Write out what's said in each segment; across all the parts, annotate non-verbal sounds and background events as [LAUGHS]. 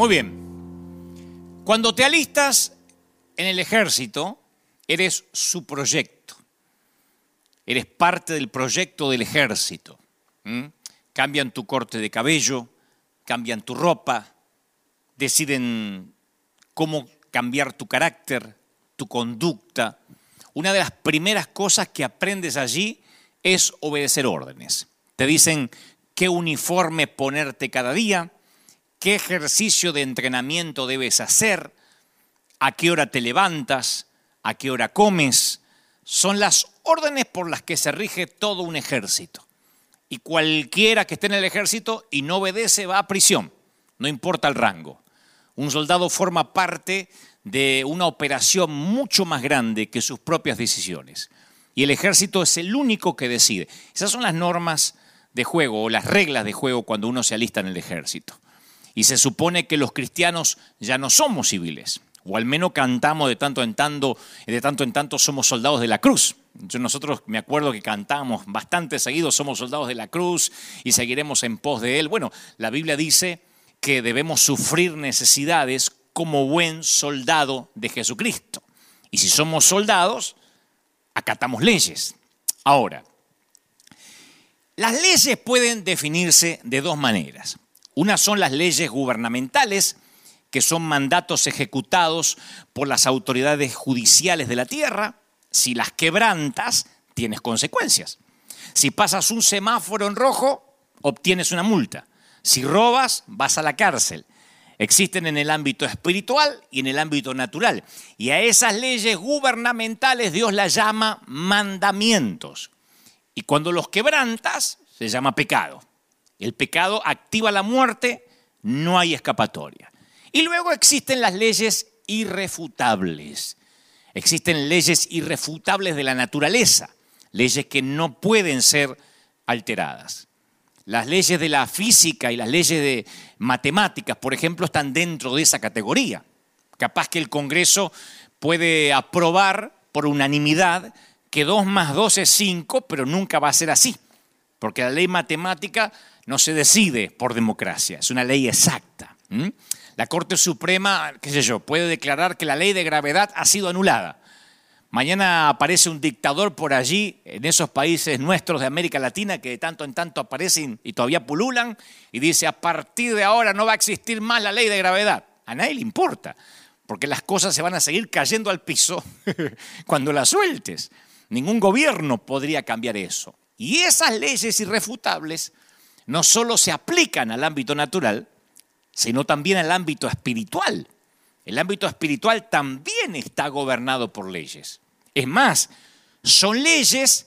Muy bien. Cuando te alistas en el ejército, eres su proyecto. Eres parte del proyecto del ejército. ¿Mm? Cambian tu corte de cabello, cambian tu ropa, deciden cómo cambiar tu carácter, tu conducta. Una de las primeras cosas que aprendes allí es obedecer órdenes. Te dicen qué uniforme ponerte cada día, qué ejercicio de entrenamiento debes hacer, a qué hora te levantas, a qué hora comes. Son las órdenes por las que se rige todo un ejército. Y cualquiera que esté en el ejército y no obedece va a prisión, no importa el rango. Un soldado forma parte de una operación mucho más grande que sus propias decisiones. Y el ejército es el único que decide. Esas son las normas de juego o las reglas de juego cuando uno se alista en el ejército. Y se supone que los cristianos ya no somos civiles, o al menos cantamos de tanto en tanto, de tanto en tanto somos soldados de la cruz. Yo, nosotros me acuerdo que cantamos bastante seguido, somos soldados de la cruz y seguiremos en pos de él. Bueno, la Biblia dice que debemos sufrir necesidades como buen soldado de Jesucristo. Y si somos soldados, acatamos leyes. Ahora, las leyes pueden definirse de dos maneras. Una son las leyes gubernamentales, que son mandatos ejecutados por las autoridades judiciales de la tierra. Si las quebrantas, tienes consecuencias. Si pasas un semáforo en rojo, obtienes una multa. Si robas, vas a la cárcel. Existen en el ámbito espiritual y en el ámbito natural. Y a esas leyes gubernamentales Dios las llama mandamientos. Y cuando los quebrantas, se llama pecado. El pecado activa la muerte, no hay escapatoria. Y luego existen las leyes irrefutables. Existen leyes irrefutables de la naturaleza, leyes que no pueden ser alteradas. Las leyes de la física y las leyes de matemáticas, por ejemplo, están dentro de esa categoría. Capaz que el Congreso puede aprobar por unanimidad que 2 más 2 es 5, pero nunca va a ser así, porque la ley matemática no se decide por democracia, es una ley exacta. La Corte Suprema, qué sé yo, puede declarar que la ley de gravedad ha sido anulada. Mañana aparece un dictador por allí, en esos países nuestros de América Latina, que de tanto en tanto aparecen y todavía pululan, y dice, a partir de ahora no va a existir más la ley de gravedad. A nadie le importa, porque las cosas se van a seguir cayendo al piso [LAUGHS] cuando las sueltes. Ningún gobierno podría cambiar eso. Y esas leyes irrefutables no solo se aplican al ámbito natural, sino también al ámbito espiritual. El ámbito espiritual también está gobernado por leyes. Es más, son leyes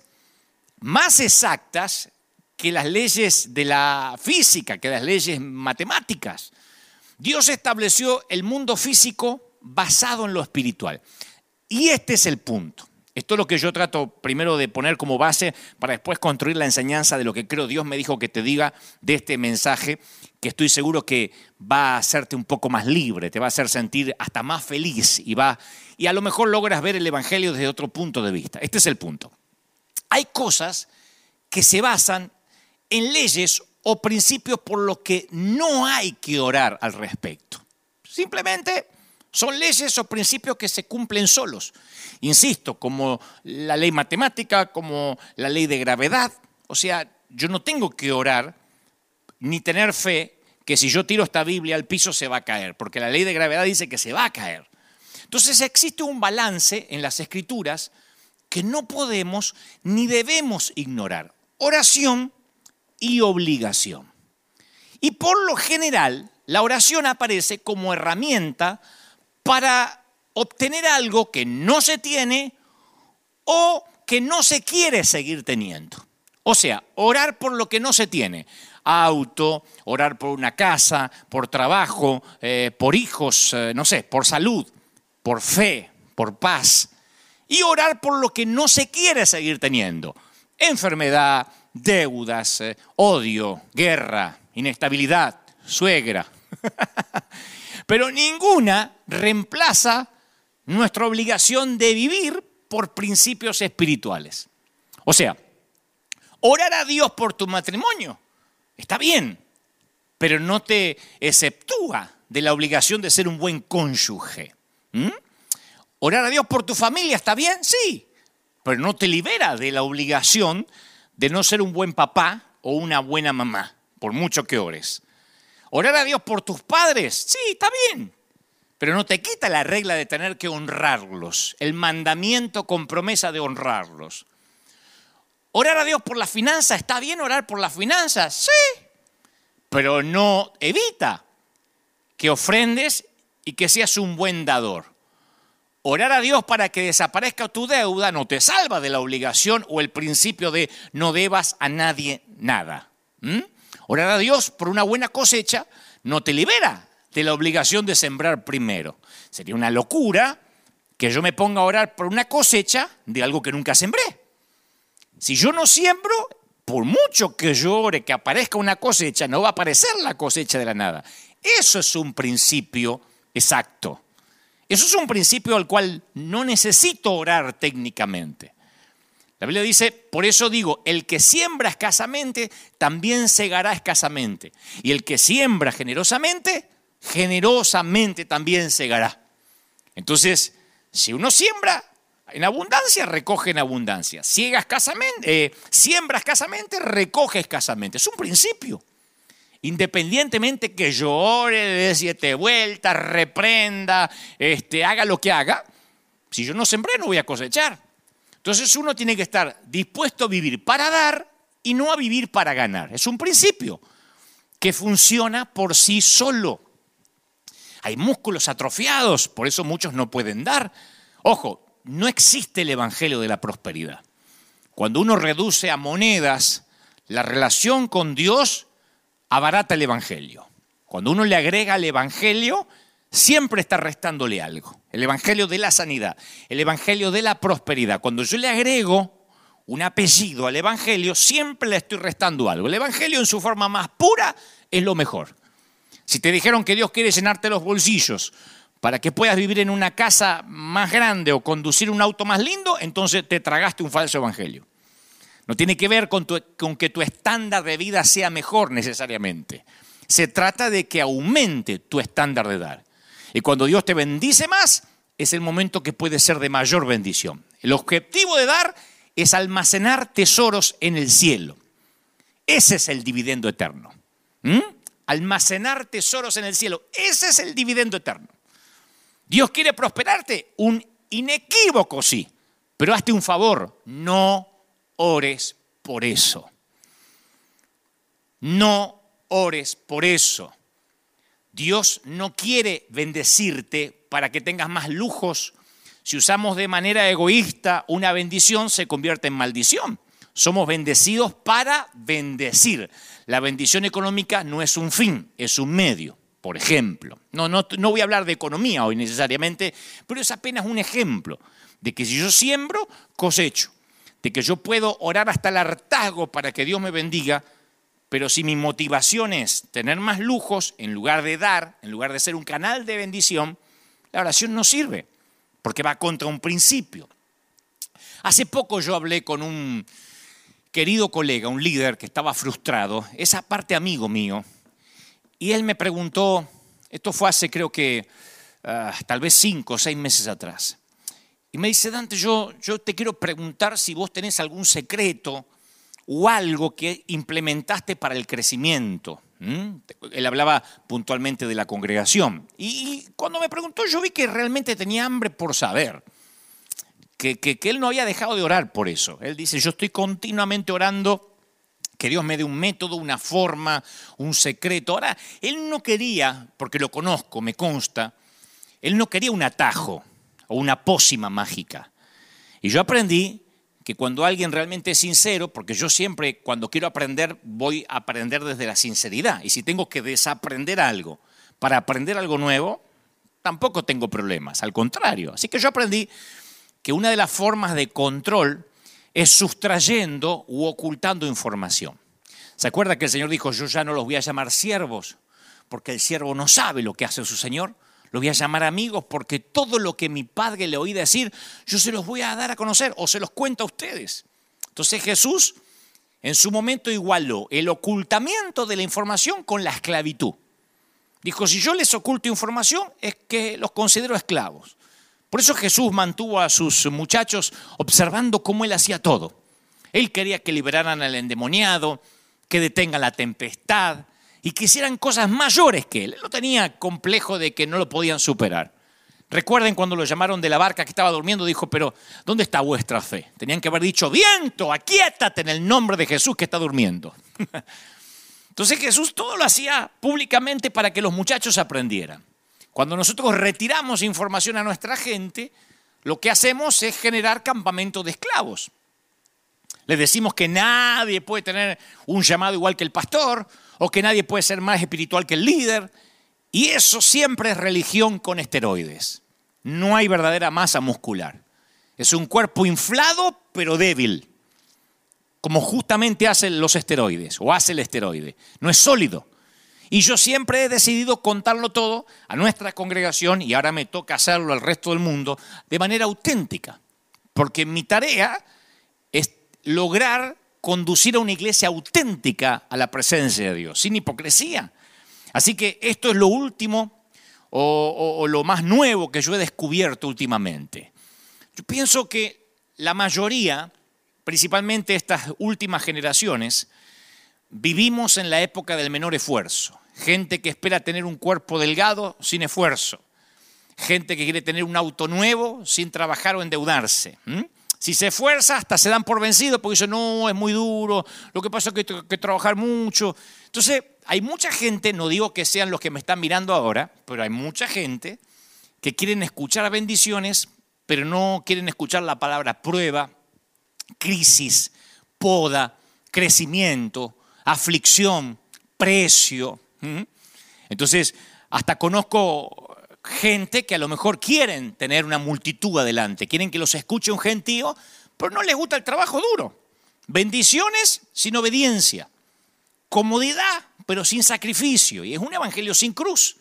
más exactas que las leyes de la física, que las leyes matemáticas. Dios estableció el mundo físico basado en lo espiritual. Y este es el punto. Esto es lo que yo trato primero de poner como base para después construir la enseñanza de lo que creo Dios me dijo que te diga de este mensaje, que estoy seguro que va a hacerte un poco más libre, te va a hacer sentir hasta más feliz y va y a lo mejor logras ver el evangelio desde otro punto de vista. Este es el punto. Hay cosas que se basan en leyes o principios por los que no hay que orar al respecto. Simplemente son leyes o principios que se cumplen solos. Insisto, como la ley matemática, como la ley de gravedad. O sea, yo no tengo que orar ni tener fe que si yo tiro esta Biblia al piso se va a caer, porque la ley de gravedad dice que se va a caer. Entonces existe un balance en las escrituras que no podemos ni debemos ignorar. Oración y obligación. Y por lo general, la oración aparece como herramienta para obtener algo que no se tiene o que no se quiere seguir teniendo. O sea, orar por lo que no se tiene. Auto, orar por una casa, por trabajo, eh, por hijos, eh, no sé, por salud, por fe, por paz. Y orar por lo que no se quiere seguir teniendo. Enfermedad, deudas, eh, odio, guerra, inestabilidad, suegra. [LAUGHS] Pero ninguna reemplaza nuestra obligación de vivir por principios espirituales. O sea, orar a Dios por tu matrimonio está bien, pero no te exceptúa de la obligación de ser un buen cónyuge. ¿Mm? Orar a Dios por tu familia, ¿está bien? Sí, pero no te libera de la obligación de no ser un buen papá o una buena mamá, por mucho que ores. Orar a Dios por tus padres, sí, está bien, pero no te quita la regla de tener que honrarlos, el mandamiento con promesa de honrarlos. Orar a Dios por las finanzas, ¿está bien orar por las finanzas? Sí, pero no evita que ofrendes y que seas un buen dador. Orar a Dios para que desaparezca tu deuda no te salva de la obligación o el principio de no debas a nadie nada. Orar a Dios por una buena cosecha no te libera de la obligación de sembrar primero. Sería una locura que yo me ponga a orar por una cosecha de algo que nunca sembré. Si yo no siembro, por mucho que yo ore que aparezca una cosecha, no va a aparecer la cosecha de la nada. Eso es un principio exacto. Eso es un principio al cual no necesito orar técnicamente. La Biblia dice, por eso digo, el que siembra escasamente, también segará escasamente. Y el que siembra generosamente, generosamente también segará. Entonces, si uno siembra en abundancia, recoge en abundancia. Ciega escasamente, eh, siembra escasamente, recoge escasamente. Es un principio. Independientemente que llore, de siete vueltas, reprenda, este, haga lo que haga, si yo no sembré no voy a cosechar. Entonces uno tiene que estar dispuesto a vivir para dar y no a vivir para ganar. Es un principio que funciona por sí solo. Hay músculos atrofiados, por eso muchos no pueden dar. Ojo, no existe el Evangelio de la prosperidad. Cuando uno reduce a monedas la relación con Dios, abarata el Evangelio. Cuando uno le agrega al Evangelio, siempre está restándole algo. El Evangelio de la sanidad, el Evangelio de la prosperidad. Cuando yo le agrego un apellido al Evangelio, siempre le estoy restando algo. El Evangelio en su forma más pura es lo mejor. Si te dijeron que Dios quiere llenarte los bolsillos para que puedas vivir en una casa más grande o conducir un auto más lindo, entonces te tragaste un falso Evangelio. No tiene que ver con, que tu estándar de vida sea mejor necesariamente. Se trata de que aumente tu estándar de dar. Y cuando Dios te bendice más, es el momento que puede ser de mayor bendición. El objetivo de dar es almacenar tesoros en el cielo. Ese es el dividendo eterno. ¿Mm? Almacenar tesoros en el cielo. Ese es el dividendo eterno. Dios quiere prosperarte. Un inequívoco sí. Pero hazte un favor. No ores por eso. No ores por eso. Dios no quiere bendecirte para que tengas más lujos. Si usamos de manera egoísta una bendición, se convierte en maldición. Somos bendecidos para bendecir. La bendición económica no es un fin, es un medio, por ejemplo. No, no, no voy a hablar de economía hoy necesariamente, pero es apenas un ejemplo de que si yo siembro, cosecho de que yo puedo orar hasta el hartazgo para que Dios me bendiga, pero si mi motivación es tener más lujos en lugar de dar, en lugar de ser un canal de bendición, la oración no sirve, porque va contra un principio. Hace poco yo hablé con un querido colega, un líder que estaba frustrado, esa parte amigo mío, y él me preguntó, esto fue hace creo que ah, tal vez cinco o seis meses atrás, y me dice, Dante, yo, yo te quiero preguntar si vos tenés algún secreto o algo que implementaste para el crecimiento. Él hablaba puntualmente de la congregación. Y cuando me preguntó, yo vi que realmente tenía hambre por saber. Que, que, que, él no había dejado de orar por eso. Él dice, yo estoy continuamente orando que Dios me dé un método, una forma, un secreto. Ahora, él no quería, porque lo conozco, me consta, él no quería un atajo o una pócima mágica. Y yo aprendí que cuando alguien realmente es sincero, porque yo siempre cuando quiero aprender voy a aprender desde la sinceridad, y si tengo que desaprender algo para aprender algo nuevo, tampoco tengo problemas, al contrario. Así que yo aprendí que una de las formas de control es sustrayendo u ocultando información. ¿Se acuerda que el Señor dijo, yo ya no los voy a llamar siervos, porque el siervo no sabe lo que hace su Señor? Los voy a llamar amigos porque todo lo que mi padre le oí decir, yo se los voy a dar a conocer o se los cuento a ustedes. Entonces Jesús en su momento igualó el ocultamiento de la información con la esclavitud. Dijo, si yo les oculto información es que los considero esclavos. Por eso Jesús mantuvo a sus muchachos observando cómo él hacía todo. Él quería que liberaran al endemoniado, que detengan la tempestad y que hicieran cosas mayores que él. Él no tenía complejo de que no lo podían superar. Recuerden cuando lo llamaron de la barca que estaba durmiendo, dijo, pero ¿dónde está vuestra fe? Tenían que haber dicho, viento, aquíétate en el nombre de Jesús que está durmiendo. [LAUGHS] Entonces Jesús todo lo hacía públicamente para que los muchachos aprendieran. Cuando nosotros retiramos información a nuestra gente, lo que hacemos es generar campamentos de esclavos. Les decimos que nadie puede tener un llamado igual que el pastor o que nadie puede ser más espiritual que el líder. Y eso siempre es religión con esteroides. No hay verdadera masa muscular. Es un cuerpo inflado pero débil como justamente hacen los esteroides o hace el esteroide. No es sólido. Y yo siempre he decidido contarlo todo a nuestra congregación y ahora me toca hacerlo al resto del mundo de manera auténtica. Porque mi tarea es lograr conducir a una iglesia auténtica a la presencia de Dios, sin hipocresía. Así que esto es lo último o, lo más nuevo que yo he descubierto últimamente. Yo pienso que la mayoría principalmente estas últimas generaciones, vivimos en la época del menor esfuerzo. Gente que espera tener un cuerpo delgado sin esfuerzo. Gente que quiere tener un auto nuevo sin trabajar o endeudarse. Si se esfuerza, hasta se dan por vencido porque dicen, no, es muy duro, lo que pasa es que tengo que trabajar mucho. Entonces, hay mucha gente, no digo que sean los que me están mirando ahora, pero hay mucha gente que quieren escuchar bendiciones, pero no quieren escuchar la palabra prueba, crisis, poda, crecimiento, aflicción, precio. Entonces, hasta conozco gente que a lo mejor quieren tener una multitud adelante, quieren que los escuche un gentío, pero no les gusta el trabajo duro. Bendiciones sin obediencia. Comodidad, pero sin sacrificio. Y es un evangelio sin cruz.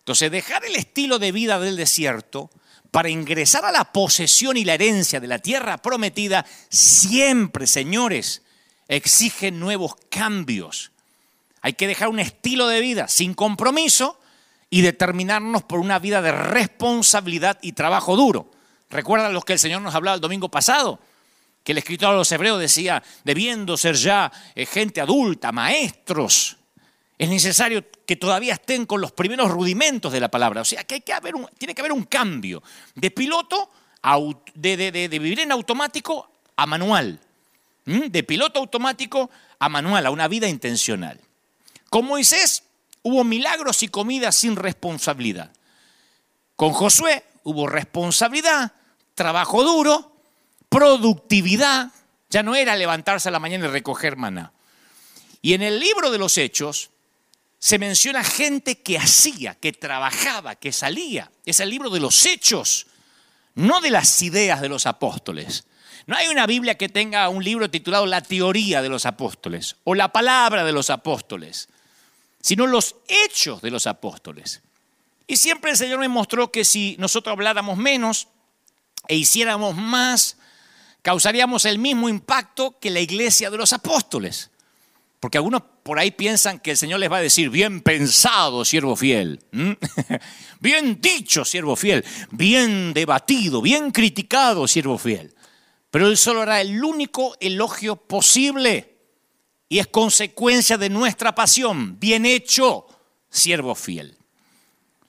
Entonces, dejar el estilo de vida del desierto para ingresar a la posesión y la herencia de la tierra prometida, siempre, señores, exigen nuevos cambios. Hay que dejar un estilo de vida sin compromiso y determinarnos por una vida de responsabilidad y trabajo duro. ¿Recuerdan los que el Señor nos hablaba el domingo pasado? Que el escritor a los hebreos decía, debiendo ser ya eh, gente adulta, maestros, es necesario que todavía estén con los primeros rudimentos de la palabra. O sea, que, hay que haber tiene que haber un cambio de piloto, de, vivir en automático a manual. De piloto automático a manual, a una vida intencional. Con Moisés hubo milagros y comida sin responsabilidad. Con Josué hubo responsabilidad, trabajo duro, productividad. Ya no era levantarse a la mañana y recoger maná. Y en el libro de los Hechos, se menciona gente que hacía, que trabajaba, que salía. Es el libro de los hechos, no de las ideas de los apóstoles. No hay una Biblia que tenga un libro titulado La teoría de los apóstoles o la palabra de los apóstoles, sino los hechos de los apóstoles. Y siempre el Señor me mostró que si nosotros habláramos menos e hiciéramos más, causaríamos el mismo impacto que la iglesia de los apóstoles. Porque algunos por ahí piensan que el Señor les va a decir, bien pensado, siervo fiel, [LAUGHS] bien dicho, siervo fiel, bien debatido, bien criticado, siervo fiel. Pero Él solo hará el único elogio posible y es consecuencia de nuestra pasión. Bien hecho, siervo fiel.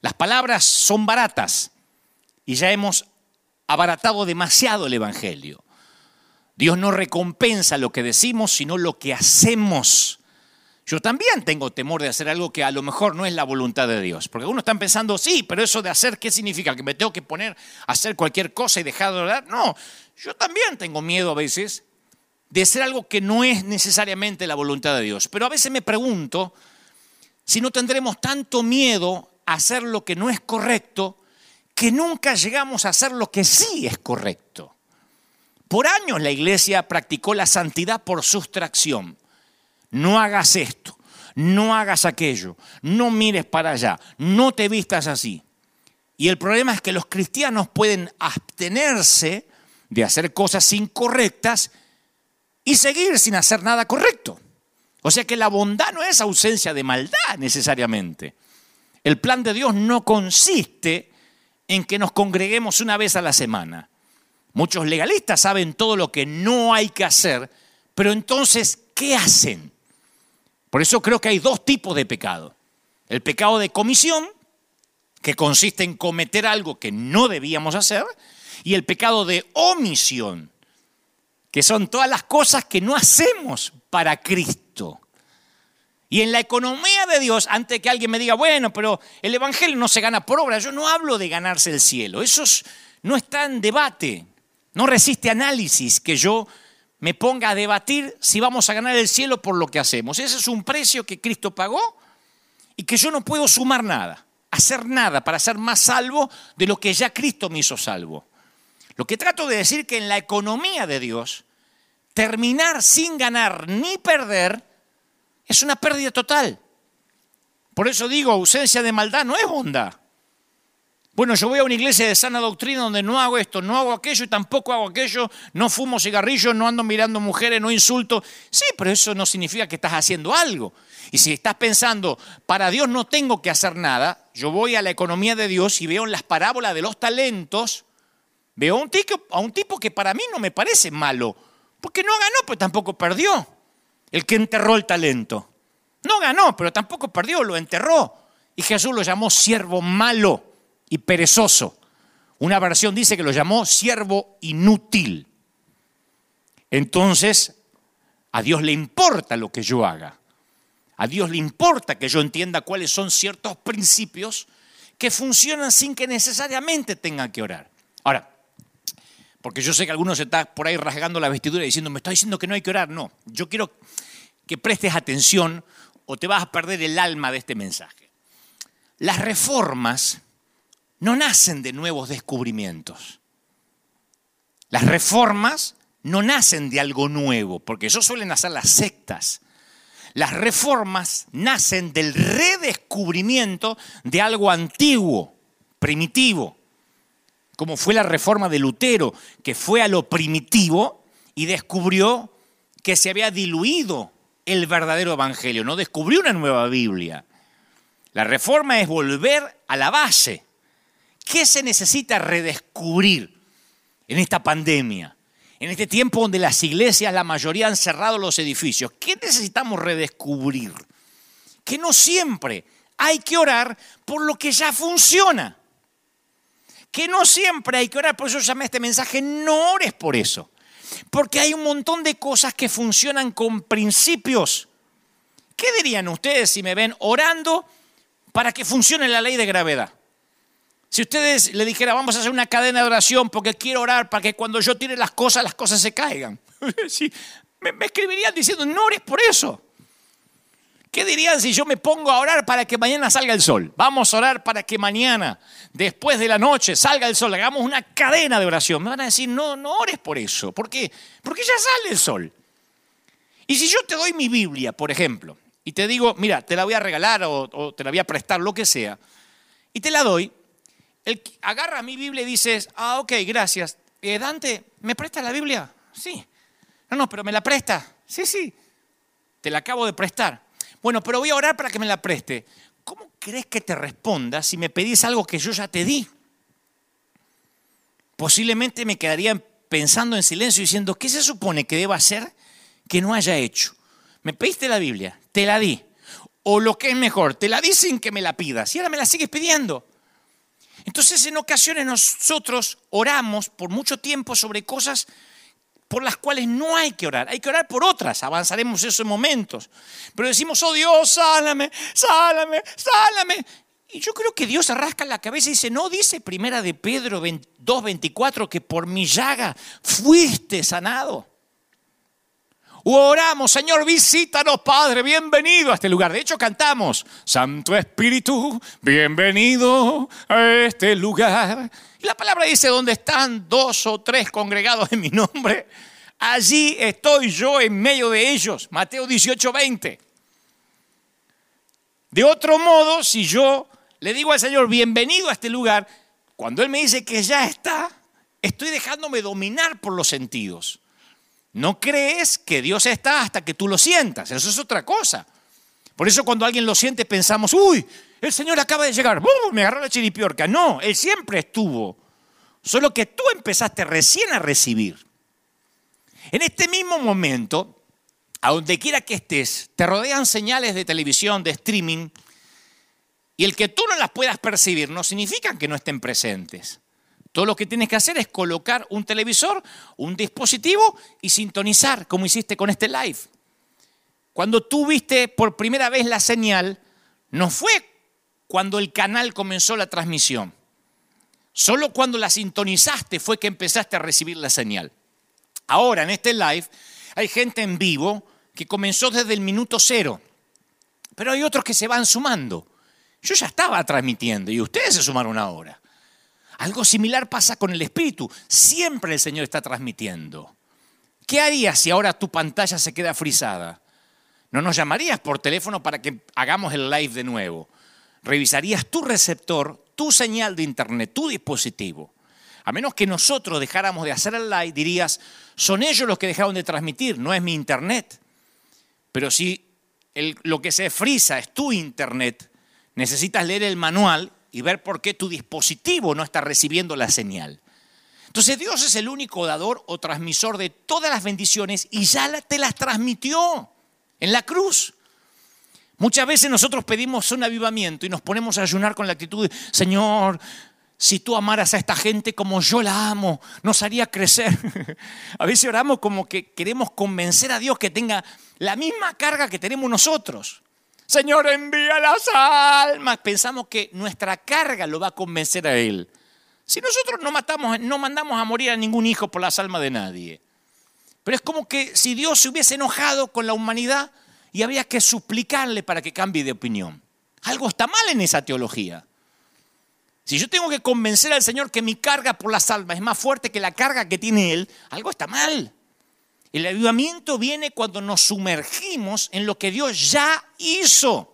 Las palabras son baratas y ya hemos abaratado demasiado el Evangelio. Dios no recompensa lo que decimos, sino lo que hacemos. Yo también tengo temor de hacer algo que a lo mejor no es la voluntad de Dios. Porque algunos están pensando, sí, pero eso de hacer, ¿qué significa? ¿Que me tengo que poner a hacer cualquier cosa y dejar de orar? No, yo también tengo miedo a veces de hacer algo que no es necesariamente la voluntad de Dios. Pero a veces me pregunto si no tendremos tanto miedo a hacer lo que no es correcto que nunca llegamos a hacer lo que sí es correcto. Por años la iglesia practicó la santidad por sustracción no hagas esto, no hagas aquello, no mires para allá, no te vistas así. Y el problema es que los cristianos pueden abstenerse de hacer cosas incorrectas y seguir sin hacer nada correcto. O sea que la bondad no es ausencia de maldad necesariamente. El plan de Dios no consiste en que nos congreguemos una vez a la semana. Muchos legalistas saben todo lo que no hay que hacer, pero entonces, ¿qué hacen? Por eso creo que hay dos tipos de pecado. El pecado de comisión, que consiste en cometer algo que no debíamos hacer, y el pecado de omisión, que son todas las cosas que no hacemos para Cristo. Y en la economía de Dios, antes que alguien me diga, bueno, pero el Evangelio no se gana por obra, yo no hablo de ganarse el cielo, eso no está en debate, no resiste análisis que yo me ponga a debatir si vamos a ganar el cielo por lo que hacemos. Ese es un precio que Cristo pagó y que yo no puedo sumar nada, hacer nada para ser más salvo de lo que ya Cristo me hizo salvo. Lo que trato de decir que en la economía de Dios, terminar sin ganar ni perder es una pérdida total. Por eso digo, ausencia de maldad no es bondad. Bueno, yo voy a una iglesia de sana doctrina donde no hago esto, no hago aquello y tampoco hago aquello, no fumo cigarrillos, no ando mirando mujeres, no insulto. Sí, pero eso no significa que estás haciendo algo. Y si estás pensando, para Dios no tengo que hacer nada, yo voy a la economía de Dios y veo en las parábolas de los talentos Veo a un, tipo, a un tipo que para mí no me parece malo, porque no ganó, pero tampoco perdió. El que enterró el talento. No ganó, pero tampoco perdió, lo enterró. Y Jesús lo llamó siervo malo y perezoso. Una versión dice que lo llamó siervo inútil. Entonces, a Dios le importa lo que yo haga. A Dios le importa que yo entienda cuáles son ciertos principios que funcionan sin que necesariamente tengan que orar. Ahora, porque yo sé que algunos se están por ahí rasgando la vestidura diciendo, me está diciendo que no hay que orar. No, yo quiero que prestes atención o te vas a perder el alma de este mensaje. Las reformas no nacen de nuevos descubrimientos. Las reformas no nacen de algo nuevo, porque eso suelen hacer las sectas. Las reformas nacen del redescubrimiento de algo antiguo, primitivo como fue la reforma de Lutero, que fue a lo primitivo y descubrió que se había diluido el verdadero evangelio, no descubrió una nueva Biblia. La reforma es volver a la base. ¿Qué se necesita redescubrir en esta pandemia? En este tiempo donde las iglesias, la mayoría han cerrado los edificios. ¿Qué necesitamos redescubrir? Que no siempre hay que orar por lo que ya funciona que no siempre hay que orar, por eso llamé este mensaje, no ores por eso. Porque hay un montón de cosas que funcionan con principios. ¿Qué dirían ustedes si me ven orando para que funcione la ley de gravedad? Si ustedes le dijeran, vamos a hacer una cadena de oración porque quiero orar para que cuando yo tire las cosas, las cosas se caigan. [LAUGHS] me, me escribirían diciendo, no ores por eso. ¿Qué dirían si yo me pongo a orar para que mañana salga el sol? Vamos a orar para que mañana, después de la noche, salga el sol. Hagamos una cadena de oración. Me van a decir, no, no ores por eso. ¿Por qué? Porque ya sale el sol. Y si yo te doy mi Biblia, por ejemplo, y te digo, mira, te la voy a regalar o, te la voy a prestar, lo que sea, y te la doy, el, agarra mi Biblia y dices, ah, ok, gracias. Eh, Dante, ¿me prestas la Biblia? Sí. No, no, pero me la presta. Sí, sí. Te la acabo de prestar. Bueno, pero voy a orar para que me la preste. ¿Cómo crees que te responda si me pedís algo que yo ya te di? Posiblemente me quedaría pensando en silencio diciendo, ¿qué se supone que deba hacer que no haya hecho? Me pediste la Biblia, te la di. O lo que es mejor, te la di sin que me la pidas y ahora me la sigues pidiendo. Entonces en ocasiones nosotros oramos por mucho tiempo sobre cosas por las cuales no hay que orar. Hay que orar por otras, avanzaremos esos momentos. Pero decimos, oh Dios, sálame, sálame, sálame. Y yo creo que Dios se rasca la cabeza y dice, no dice primera de Pedro 2.24 que por mi llaga fuiste sanado. Oramos, Señor, visítanos, Padre, bienvenido a este lugar. De hecho, cantamos, Santo Espíritu, bienvenido a este lugar. Y la palabra dice, donde están dos o tres congregados en mi nombre, allí estoy yo en medio de ellos. Mateo 18, 20. De otro modo, si yo le digo al Señor, bienvenido a este lugar, cuando Él me dice que ya está, estoy dejándome dominar por los sentidos. No crees que Dios está hasta que tú lo sientas, eso es otra cosa. Por eso cuando alguien lo siente pensamos, uy, el Señor acaba de llegar, me agarró la chiripiorca. No, Él siempre estuvo. Solo que tú empezaste recién a recibir. En este mismo momento, a donde quiera que estés, te rodean señales de televisión, de streaming, y el que tú no las puedas percibir no significa que no estén presentes. Todo lo que tienes que hacer es colocar un televisor, un dispositivo y sintonizar, como hiciste con este live. Cuando tú viste por primera vez la señal, no fue cuando el canal comenzó la transmisión. Solo cuando la sintonizaste fue que empezaste a recibir la señal. Ahora, en este live, hay gente en vivo que comenzó desde el minuto cero, pero hay otros que se van sumando. Yo ya estaba transmitiendo y ustedes se sumaron ahora. Algo similar pasa con el Espíritu. Siempre el Señor está transmitiendo. ¿Qué harías si ahora tu pantalla se queda frisada? ¿No nos llamarías por teléfono para que hagamos el live de nuevo? Revisarías tu receptor, tu señal de internet, tu dispositivo. A menos que nosotros dejáramos de hacer el live, dirías, son ellos los que dejaron de transmitir, no es mi internet. Pero si lo que se frisa es tu internet, necesitas leer el manual y ver por qué tu dispositivo no está recibiendo la señal. Entonces Dios es el único dador o transmisor de todas las bendiciones y ya te las transmitió en la cruz. Muchas veces nosotros pedimos un avivamiento y nos ponemos a ayunar con la actitud de, Señor, si tú amaras a esta gente como yo la amo, nos haría crecer. [LAUGHS] a veces oramos como que queremos convencer a Dios que tenga la misma carga que tenemos nosotros. Señor, envía las almas. Pensamos que nuestra carga lo va a convencer a Él. Si nosotros no, matamos, no mandamos a morir a ningún hijo por las almas de nadie. Pero es como que si Dios se hubiese enojado con la humanidad y había que suplicarle para que cambie de opinión. Algo está mal en esa teología. Si yo tengo que convencer al Señor que mi carga por las almas es más fuerte que la carga que tiene Él, algo está mal. El avivamiento viene cuando nos sumergimos en lo que Dios ya hizo.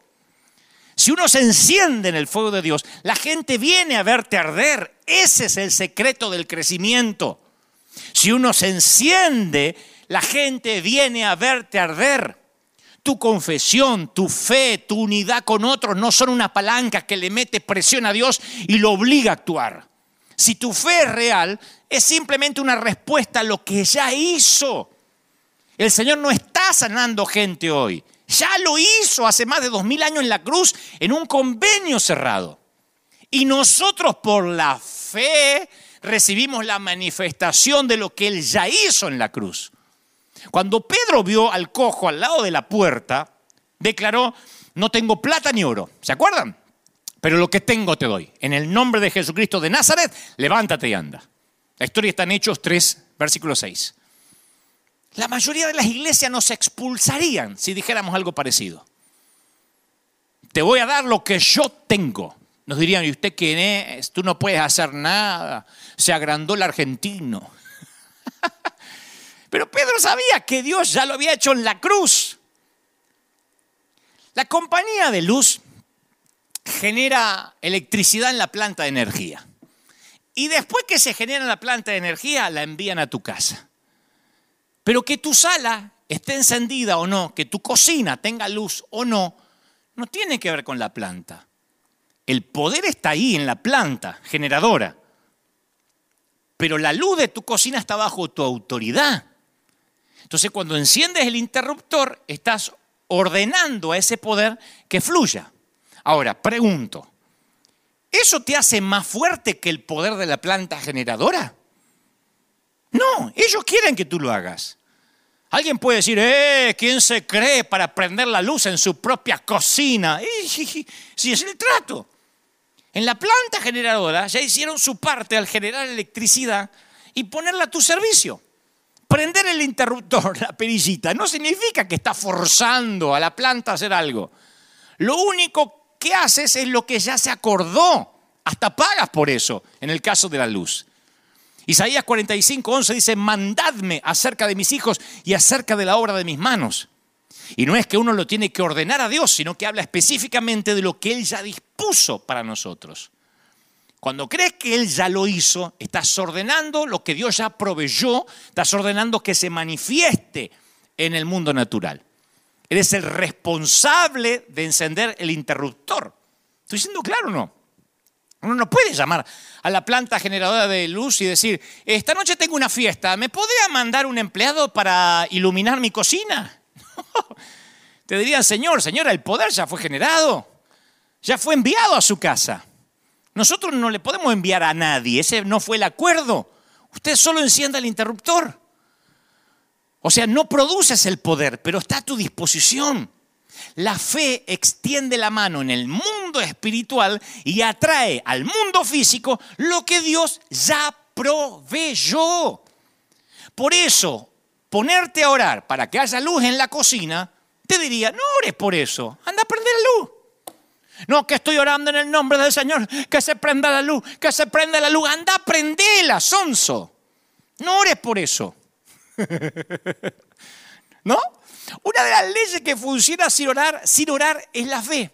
Si uno se enciende en el fuego de Dios, la gente viene a verte arder. Ese es el secreto del crecimiento. Si uno se enciende, la gente viene a verte arder. Tu confesión, tu fe, tu unidad con otros no son una palanca que le mete presión a Dios y lo obliga a actuar. Si tu fe es real, es simplemente una respuesta a lo que ya hizo. El Señor no está sanando gente hoy. Ya lo hizo hace más de dos mil años en la cruz en un convenio cerrado. Y nosotros por la fe recibimos la manifestación de lo que Él ya hizo en la cruz. Cuando Pedro vio al cojo al lado de la puerta, declaró, no tengo plata ni oro. ¿Se acuerdan? Pero lo que tengo te doy. En el nombre de Jesucristo de Nazaret, levántate y anda. La historia está en Hechos 3, versículo 6 la mayoría de las iglesias nos expulsarían si dijéramos algo parecido. Te voy a dar lo que yo tengo. Nos dirían, ¿y usted quién es? Tú no puedes hacer nada. Se agrandó el argentino. [LAUGHS] Pero Pedro sabía que Dios ya lo había hecho en la cruz. La compañía de luz genera electricidad en la planta de energía. Y después que se genera en la planta de energía, la envían a tu casa. Pero que tu sala esté encendida o no, que tu cocina tenga luz o no, no tiene que ver con la planta. El poder está ahí en la planta generadora. Pero la luz de tu cocina está bajo tu autoridad. Entonces cuando enciendes el interruptor, estás ordenando a ese poder que fluya. Ahora, pregunto, ¿eso te hace más fuerte que el poder de la planta generadora? No, ellos quieren que tú lo hagas. Alguien puede decir, eh, ¿quién se cree para prender la luz en su propia cocina? Si es el trato. En la planta generadora ya hicieron su parte al generar electricidad y ponerla a tu servicio. Prender el interruptor, [LAUGHS] la perillita, no significa que está forzando a la planta a hacer algo. Lo único que haces es lo que ya se acordó. Hasta pagas por eso, en el caso de la luz. Isaías 45, 11 dice, mandadme acerca de mis hijos y acerca de la obra de mis manos. Y no es que uno lo tiene que ordenar a Dios, sino que habla específicamente de lo que Él ya dispuso para nosotros. Cuando crees que Él ya lo hizo, estás ordenando lo que Dios ya proveyó, estás ordenando que se manifieste en el mundo natural. Eres el responsable de encender el interruptor. ¿Estoy siendo claro o no? Uno no puede llamar a la planta generadora de luz y decir, esta noche tengo una fiesta, ¿me podría mandar un empleado para iluminar mi cocina? [LAUGHS] Te dirían, señor, señora, el poder ya fue generado, ya fue enviado a su casa. Nosotros no le podemos enviar a nadie, ese no fue el acuerdo. Usted solo encienda el interruptor. O sea, no produces el poder, pero está a tu disposición. La fe extiende la mano en el mundo espiritual y atrae al mundo físico lo que Dios ya proveyó. Por eso, ponerte a orar para que haya luz en la cocina, te diría, no ores por eso, anda a prender la luz. No, que estoy orando en el nombre del Señor, que se prenda la luz, que se prenda la luz, anda a prenderla, sonso. No ores por eso. [LAUGHS] ¿No? Una de las leyes que funciona sin orar, sin orar es la fe.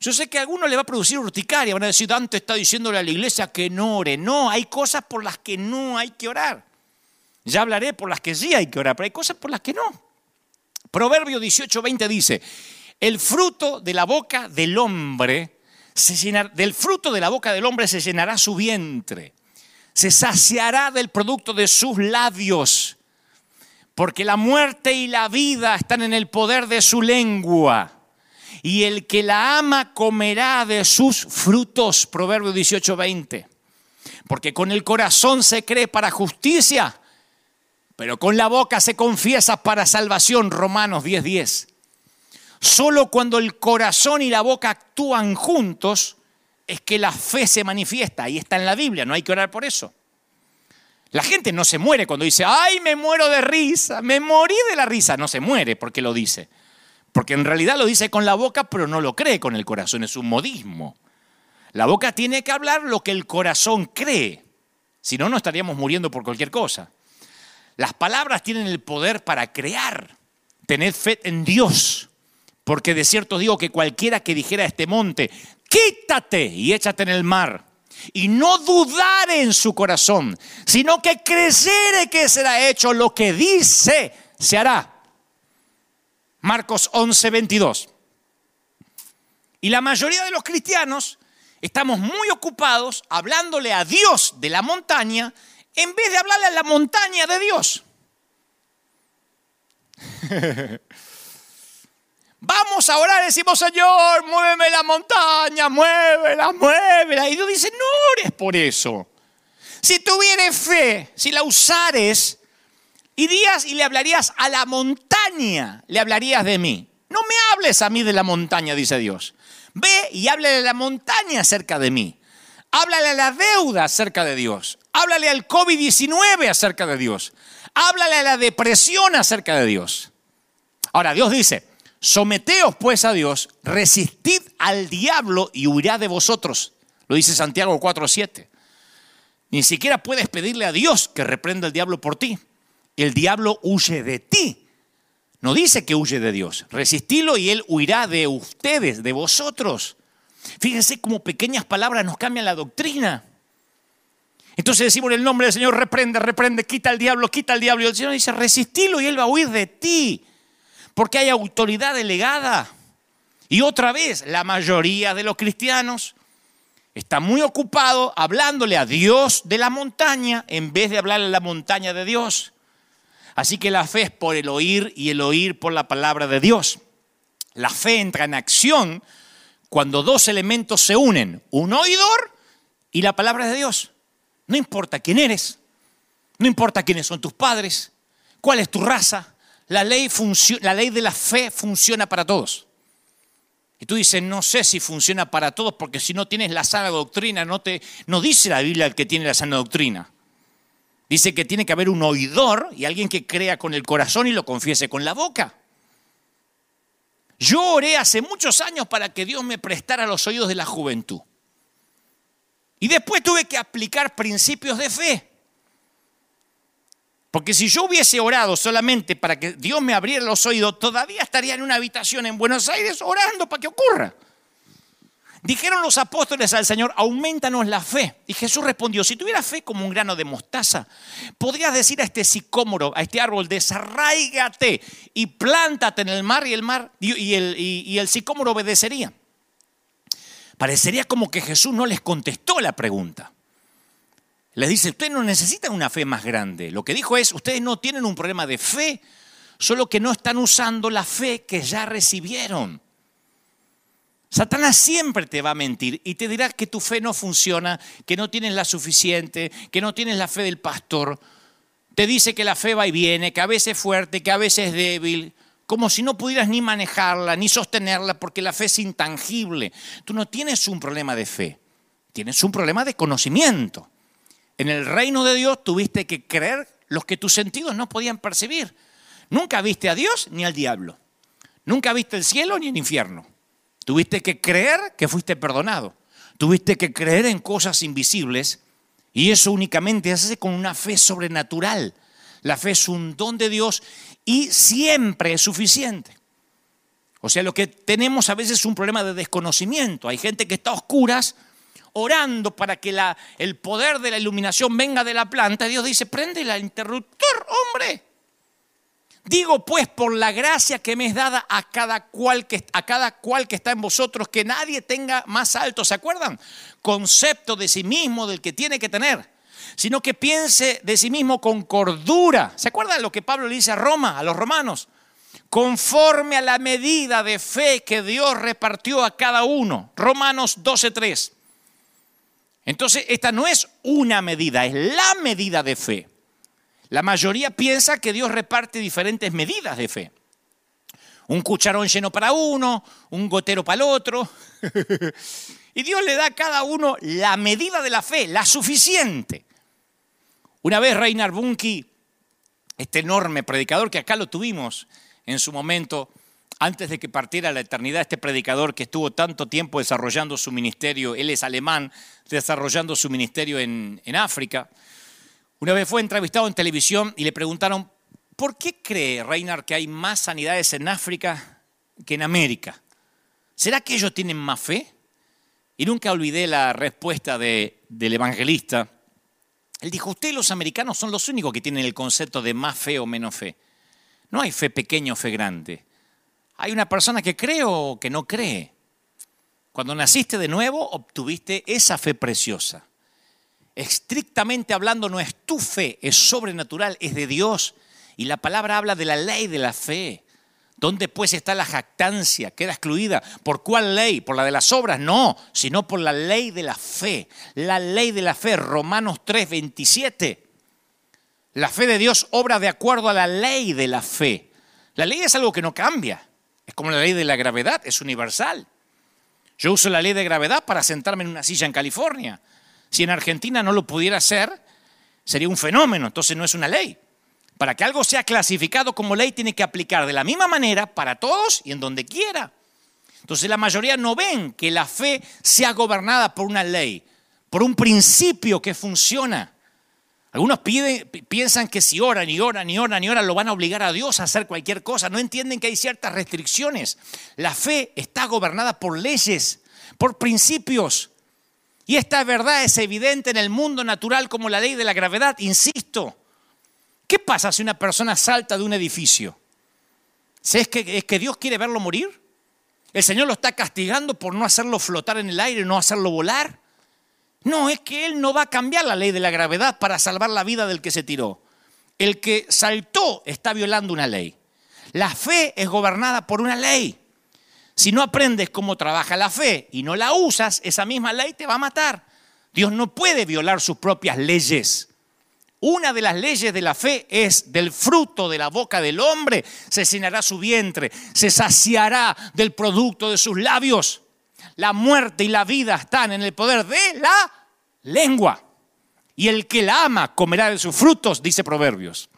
Yo sé que a alguno le va a producir urticaria, van a decir, Dante está diciéndole a la iglesia que no ore. No, hay cosas por las que no hay que orar. Ya hablaré por las que sí hay que orar, pero hay cosas por las que no. Proverbio 18:20 dice, el fruto de la boca del hombre se del fruto de la boca del hombre se llenará su vientre. Se saciará del producto de sus labios porque la muerte y la vida están en el poder de su lengua. Y el que la ama comerá de sus frutos. Proverbio 18:20. Porque con el corazón se cree para justicia, pero con la boca se confiesa para salvación. Romanos 10:10. Solo cuando el corazón y la boca actúan juntos es que la fe se manifiesta. Y está en la Biblia, no hay que orar por eso. La gente no se muere cuando dice, ay, me muero de risa, me morí de la risa. No se muere porque lo dice. Porque en realidad lo dice con la boca, pero no lo cree con el corazón. Es un modismo. La boca tiene que hablar lo que el corazón cree. Si no, no estaríamos muriendo por cualquier cosa. Las palabras tienen el poder para crear. Tened fe en Dios. Porque de cierto digo que cualquiera que dijera a este monte, quítate y échate en el mar y no dudar en su corazón, sino que creyere que será hecho lo que dice, se hará. Marcos 11, 22. Y la mayoría de los cristianos estamos muy ocupados hablándole a Dios de la montaña en vez de hablarle a la montaña de Dios. [LAUGHS] Vamos a orar, decimos, Señor, muéveme la montaña, muévela, muévela. Y Dios dice, no ores por eso. Si tuvieres fe, si la usares, irías y le hablarías a la montaña, le hablarías de mí. No me hables a mí de la montaña, dice Dios. Ve y háblale a la montaña acerca de mí. Háblale a la deuda acerca de Dios. Háblale al COVID-19 acerca de Dios. Háblale a la depresión acerca de Dios. Ahora, Dios dice, Someteos pues a Dios, resistid al diablo y huirá de vosotros. Lo dice Santiago 4:7. Ni siquiera puedes pedirle a Dios que reprenda al diablo por ti. El diablo huye de ti. No dice que huye de Dios. Resistilo y él huirá de ustedes, de vosotros. Fíjense cómo pequeñas palabras nos cambian la doctrina. Entonces decimos en el nombre del Señor, reprende, reprende, quita al diablo, quita al diablo. Y el Señor dice, resistilo y él va a huir de ti porque hay autoridad delegada. Y otra vez, la mayoría de los cristianos está muy ocupado hablándole a Dios de la montaña en vez de hablarle a la montaña de Dios. Así que la fe es por el oír y el oír por la palabra de Dios. La fe entra en acción cuando dos elementos se unen, un oidor y la palabra de Dios. No importa quién eres, no importa quiénes son tus padres, cuál es tu raza, la ley, de la fe funciona para todos. Y tú dices, no sé si funciona para todos, porque si no tienes la sana doctrina, no, te, no dice la Biblia el que tiene la sana doctrina. Dice que tiene que haber un oidor y alguien que crea con el corazón y lo confiese con la boca. Yo oré hace muchos años para que Dios me prestara los oídos de la juventud. Y después tuve que aplicar principios de fe. Porque si yo hubiese orado solamente para que Dios me abriera los oídos, todavía estaría en una habitación en Buenos Aires orando para que ocurra. Dijeron los apóstoles al Señor, aumentanos la fe. Y Jesús respondió, si tuvieras fe como un grano de mostaza, podrías decir a este sicómoro, a este árbol, desarraigate y plántate en el mar y el mar y el sicómoro obedecería. Parecería como que Jesús no les contestó la pregunta. Les dice, ustedes no necesitan una fe más grande. Lo que dijo es, ustedes no tienen un problema de fe, solo que no están usando la fe que ya recibieron. Satanás siempre te va a mentir y te dirá que tu fe no funciona, que no tienes la suficiente, que no tienes la fe del pastor. Te dice que la fe va y viene, que a veces es fuerte, que a veces es débil, como si no pudieras ni manejarla, ni sostenerla, porque la fe es intangible. Tú no tienes un problema de fe, tienes un problema de conocimiento. En el reino de Dios tuviste que creer los que tus sentidos no podían percibir. Nunca viste a Dios ni al diablo. Nunca viste el cielo ni el infierno. Tuviste que creer que fuiste perdonado. Tuviste que creer en cosas invisibles y eso únicamente hace con una fe sobrenatural. La fe es un don de Dios y siempre es suficiente. O sea, lo que tenemos a veces es un problema de desconocimiento. Hay gente que está a oscuras orando para que el poder de la iluminación venga de la planta. Dios dice, prende el interruptor, hombre. Digo pues por la gracia que me es dada a cada, cual que, a cada cual que está en vosotros, que nadie tenga más alto, ¿se acuerdan? Concepto de sí mismo del que tiene que tener, sino que piense de sí mismo con cordura. ¿Se acuerdan lo que Pablo le dice a Roma, a los romanos? Conforme a la medida de fe que Dios repartió a cada uno. Romanos 12.3. Entonces, esta no es una medida, es la medida de fe. La mayoría piensa que Dios reparte diferentes medidas de fe. Un cucharón lleno para uno, un gotero para el otro. [LAUGHS] y Dios le da a cada uno la medida de la fe, la suficiente. Una vez Reinhard Bunke, este enorme predicador que acá lo tuvimos en su momento, antes de que partiera a la eternidad, este predicador que estuvo tanto tiempo desarrollando su ministerio, él es alemán, desarrollando su ministerio en, en África, una vez fue entrevistado en televisión y le preguntaron, ¿por qué cree Reinhard que hay más sanidades en África que en América? ¿Será que ellos tienen más fe? Y nunca olvidé la respuesta del evangelista. Él dijo, ustedes los americanos son los únicos que tienen el concepto de más fe o menos fe. No hay fe pequeña o fe grande. Hay una persona que cree o que no cree. Cuando naciste de nuevo, obtuviste esa fe preciosa estrictamente hablando no es tu fe, es sobrenatural, es de Dios. Y la palabra habla de la ley de la fe. ¿Dónde pues está la jactancia? Queda excluida. ¿Por cuál ley? ¿Por la de las obras? No, sino por la ley de la fe. La ley de la fe, Romanos 3, 27. La fe de Dios obra de acuerdo a la ley de la fe. La ley es algo que no cambia. Como la ley de la gravedad, es universal. Yo uso la ley de gravedad para sentarme en una silla en California. Si en Argentina no lo pudiera hacer, sería un fenómeno, entonces no es una ley. Para que algo sea clasificado como ley tiene que aplicar de la misma manera para todos y en donde quiera. Entonces la mayoría no ven que la fe sea gobernada por una ley, por un principio que funciona. Algunos piensan que si oran y oran y oran y oran lo van a obligar a Dios a hacer cualquier cosa. No entienden que hay ciertas restricciones. La fe está gobernada por leyes, por principios. Y esta verdad es evidente en el mundo natural como la ley de la gravedad, insisto. ¿Qué pasa si una persona salta de un edificio? ¿Es que, ¿Es que Dios quiere verlo morir? ¿El Señor lo está castigando por no hacerlo flotar en el aire, no hacerlo volar? No, es que Él no va a cambiar la ley de la gravedad para salvar la vida del que se tiró. El que saltó está violando una ley. La fe es gobernada por una ley. Si no aprendes cómo trabaja la fe y no la usas, esa misma ley te va a matar. Dios no puede violar sus propias leyes. Una de las leyes de la fe es del fruto de la boca del hombre se llenará su vientre, se saciará del producto de sus labios. La muerte y la vida están en el poder de la lengua. Y el que la ama comerá de sus frutos, dice Proverbios.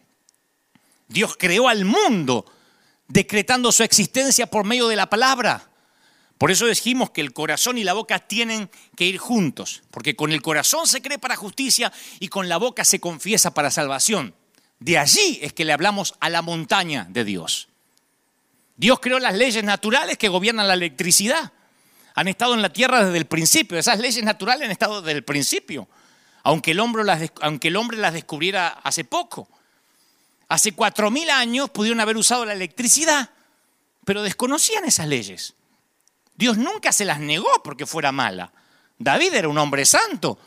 Dios creó al mundo decretando su existencia por medio de la palabra. Por eso dijimos que el corazón y la boca tienen que ir juntos, porque con el corazón se cree para justicia y con la boca se confiesa para salvación. De allí es que le hablamos a la montaña de Dios. Dios creó las leyes naturales que gobiernan la electricidad. Han estado en la tierra desde el principio. Esas leyes naturales han estado desde el principio, aunque el hombre las, aunque el hombre las descubriera hace poco. Hace cuatro mil años pudieron haber usado la electricidad, pero desconocían esas leyes. Dios nunca se las negó porque fuera mala. David era un hombre santo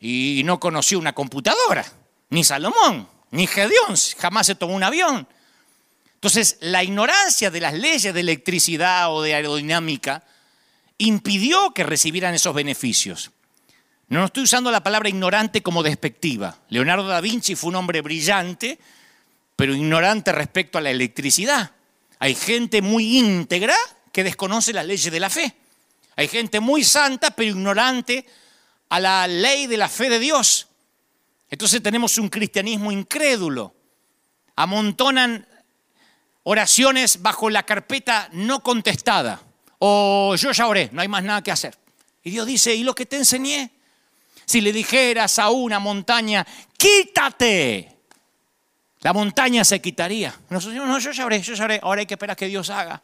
y no conoció una computadora, ni Salomón, ni Gedeón, jamás se tomó un avión. Entonces, la ignorancia de las leyes de electricidad o de aerodinámica impidió que recibieran esos beneficios. No estoy usando la palabra ignorante como despectiva. Leonardo da Vinci fue un hombre brillante, pero ignorante respecto a la electricidad. Hay gente muy íntegra que desconoce las leyes de la fe. Hay gente muy santa, pero ignorante a la ley de la fe de Dios. Entonces tenemos un cristianismo incrédulo. Amontonan oraciones bajo la carpeta no contestada. O yo ya oré, no hay más nada que hacer. Y Dios dice, ¿y lo que te enseñé? Si le dijeras a una montaña, quítate, la montaña se quitaría. Nosotros, no, yo ya oré, yo ya oré, ahora hay que esperar que Dios haga.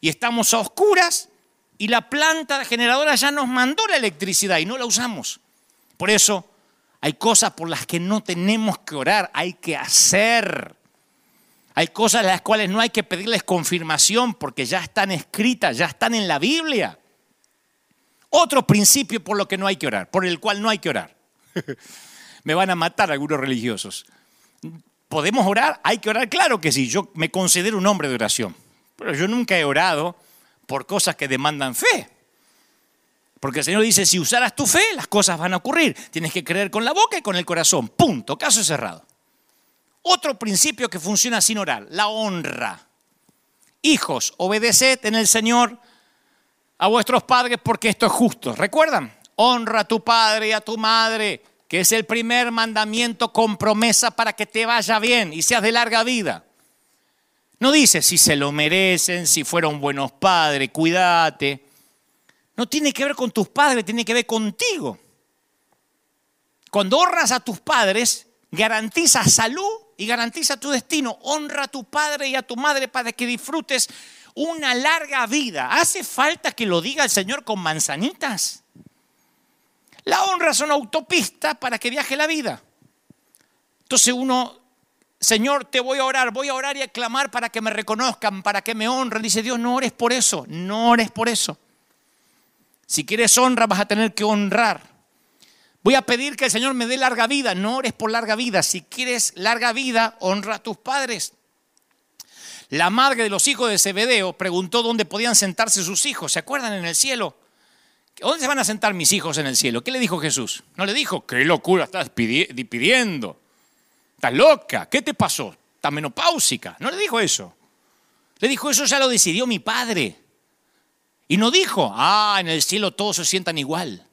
Y estamos a oscuras y la planta generadora ya nos mandó la electricidad y no la usamos. Por eso hay cosas por las que no tenemos que orar, hay que hacer. Hay cosas las cuales no hay que pedirles confirmación porque ya están escritas, ya están en la Biblia. Otro principio por lo que no hay que orar, por el cual no hay que orar. [LAUGHS] me van a matar algunos religiosos. ¿Podemos orar? Hay que orar, claro que sí. Yo me considero un hombre de oración, pero yo nunca he orado por cosas que demandan fe. Porque el Señor dice, si usaras tu fe, las cosas van a ocurrir. Tienes que creer con la boca y con el corazón. Punto. Caso cerrado. Otro principio que funciona sin orar, la honra. Hijos, obedeced en el Señor a vuestros padres porque esto es justo. ¿Recuerdan? Honra a tu padre y a tu madre, que es el primer mandamiento con promesa para que te vaya bien y seas de larga vida. No dice si se lo merecen, si fueron buenos padres, cuídate. No tiene que ver con tus padres, tiene que ver contigo. Cuando honras a tus padres, garantiza salud y garantiza tu destino. Honra a tu padre y a tu madre para que disfrutes una larga vida. ¿Hace falta que lo diga el Señor con manzanitas? La honra es una autopista para que viaje la vida. Entonces uno, Señor, te voy a orar, voy a orar y a clamar para que me reconozcan, para que me honren. Dice Dios, no ores por eso, no ores por eso. Si quieres honra, vas a tener que honrar. Voy a pedir que el Señor me dé larga vida. No ores por larga vida. Si quieres larga vida, honra a tus padres. La madre de los hijos de Zebedeo preguntó dónde podían sentarse sus hijos. ¿Se acuerdan en el cielo? ¿Dónde se van a sentar mis hijos en el cielo? ¿Qué le dijo Jesús? No le dijo, qué locura estás pidiendo. Estás loca. ¿Qué te pasó? Estás menopáusica. No le dijo eso. Le dijo, eso ya lo decidió mi padre. Y no dijo, ah, en el cielo todos se sientan igual.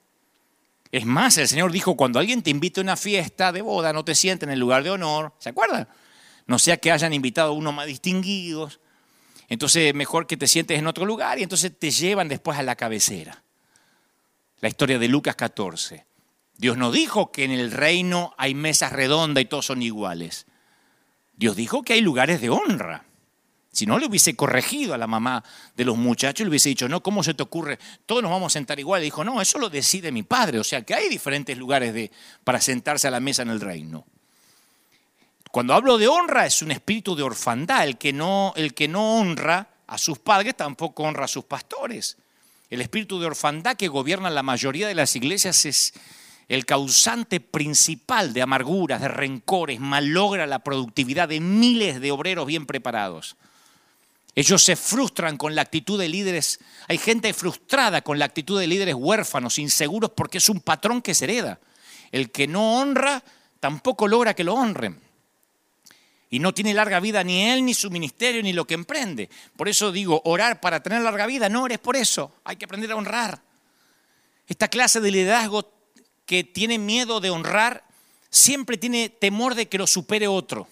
Es más, el Señor dijo, cuando alguien te invite a una fiesta de boda, no te sientes en el lugar de honor. ¿Se acuerdan? No sea que hayan invitado a uno más distinguidos. Entonces, mejor que te sientes en otro lugar y entonces te llevan después a la cabecera. La historia de Lucas 14. Dios no dijo que en el reino hay mesas redondas y todos son iguales. Dios dijo que hay lugares de honra. Si no, le hubiese corregido a la mamá de los muchachos, le hubiese dicho, no, ¿cómo se te ocurre? Todos nos vamos a sentar igual. Le dijo, no, eso lo decide mi padre. O sea, que hay diferentes lugares de, para sentarse a la mesa en el reino. Cuando hablo de honra, es un espíritu de orfandad. El que no, el que no honra a sus padres tampoco honra a sus pastores. El espíritu de orfandad que gobierna la mayoría de las iglesias es el causante principal de amarguras, de rencores, malogra la productividad de miles de obreros bien preparados. Ellos se frustran con la actitud de líderes. Hay gente frustrada con la actitud de líderes huérfanos, inseguros, porque es un patrón que se hereda. El que no honra tampoco logra que lo honren. Y no tiene larga vida ni él, ni su ministerio, ni lo que emprende. Por eso digo, orar para tener larga vida, no ores por eso. Hay que aprender a honrar. Esta clase de liderazgo que tiene miedo de honrar, siempre tiene temor de que lo supere otro.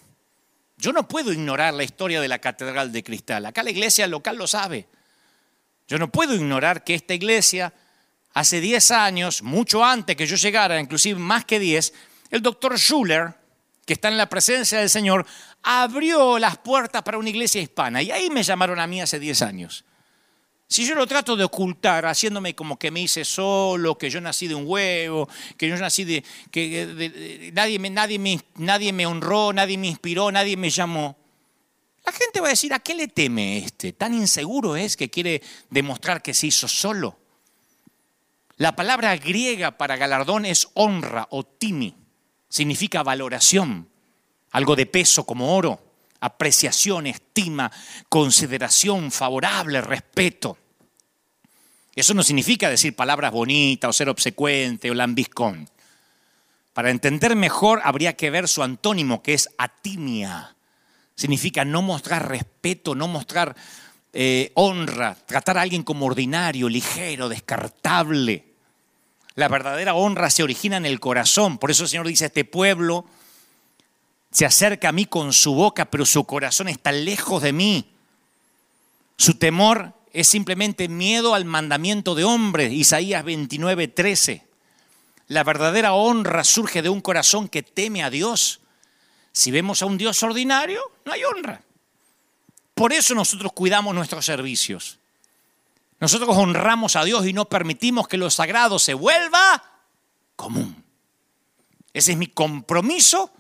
Yo no puedo ignorar la historia de la Catedral de Cristal. Acá la iglesia local lo sabe. Yo no puedo ignorar que esta iglesia, hace 10 años, mucho antes que yo llegara, inclusive más que 10, el doctor Schuller, que está en la presencia del Señor, abrió las puertas para una iglesia hispana. Y ahí me llamaron a mí hace 10 años. Si yo lo trato de ocultar, haciéndome como que me hice solo, que yo nací de un huevo, que yo nací de... que nadie, me, nadie, me, nadie me honró, nadie me inspiró, nadie me llamó. La gente va a decir, ¿a qué le teme este? Tan inseguro es que quiere demostrar que se hizo solo. La palabra griega para galardón es honra o timi. Significa valoración, algo de peso como oro, apreciación, estima, consideración favorable, respeto. Eso no significa decir palabras bonitas o ser obsecuente o lambiscón. Para entender mejor habría que ver su antónimo, que es atimia. Significa no mostrar respeto, no mostrar eh, honra, tratar a alguien como ordinario, ligero, descartable. La verdadera honra se origina en el corazón. Por eso el Señor dice, este pueblo se acerca a mí con su boca, pero su corazón está lejos de mí. Su temor es simplemente miedo al mandamiento de hombre, Isaías 29, 13. La verdadera honra surge de un corazón que teme a Dios. Si vemos a un Dios ordinario, no hay honra. Por eso nosotros cuidamos nuestros servicios. Nosotros honramos a Dios y no permitimos que lo sagrado se vuelva común. Ese es mi compromiso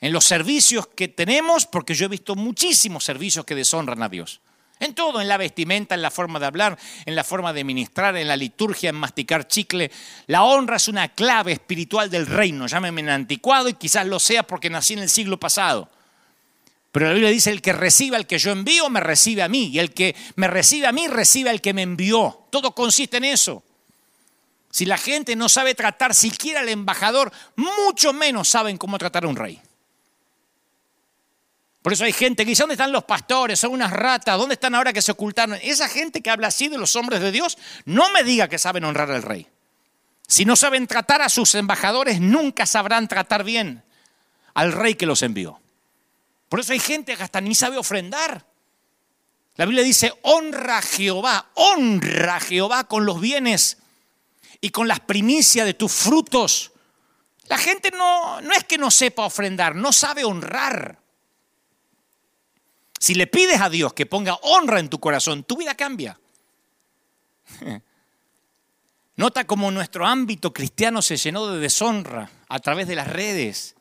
en los servicios que tenemos, porque yo he visto muchísimos servicios que deshonran a Dios. En todo, en la vestimenta, en la forma de hablar, en la forma de ministrar, en la liturgia, en masticar chicle. La honra es una clave espiritual del reino. Llámeme anticuado y quizás lo sea porque nací en el siglo pasado. Pero la Biblia dice, el que reciba al que yo envío, me recibe a mí. Y el que me recibe a mí, recibe al que me envió. Todo consiste en eso. Si la gente no sabe tratar siquiera al embajador, mucho menos saben cómo tratar a un rey. Por eso hay gente que dice, ¿dónde están los pastores? Son unas ratas, ¿dónde están ahora que se ocultaron? Esa gente que habla así de los hombres de Dios, no me diga que saben honrar al rey. Si no saben tratar a sus embajadores, nunca sabrán tratar bien al rey que los envió. Por eso hay gente que hasta ni sabe ofrendar. La Biblia dice, honra a Jehová, honra a Jehová con los bienes y con las primicias de tus frutos. La gente no, no es que no sepa ofrendar, no sabe honrar. Si le pides a Dios que ponga honra en tu corazón, tu vida cambia. [LAUGHS] Nota cómo nuestro ámbito cristiano se llenó de deshonra a través de las redes,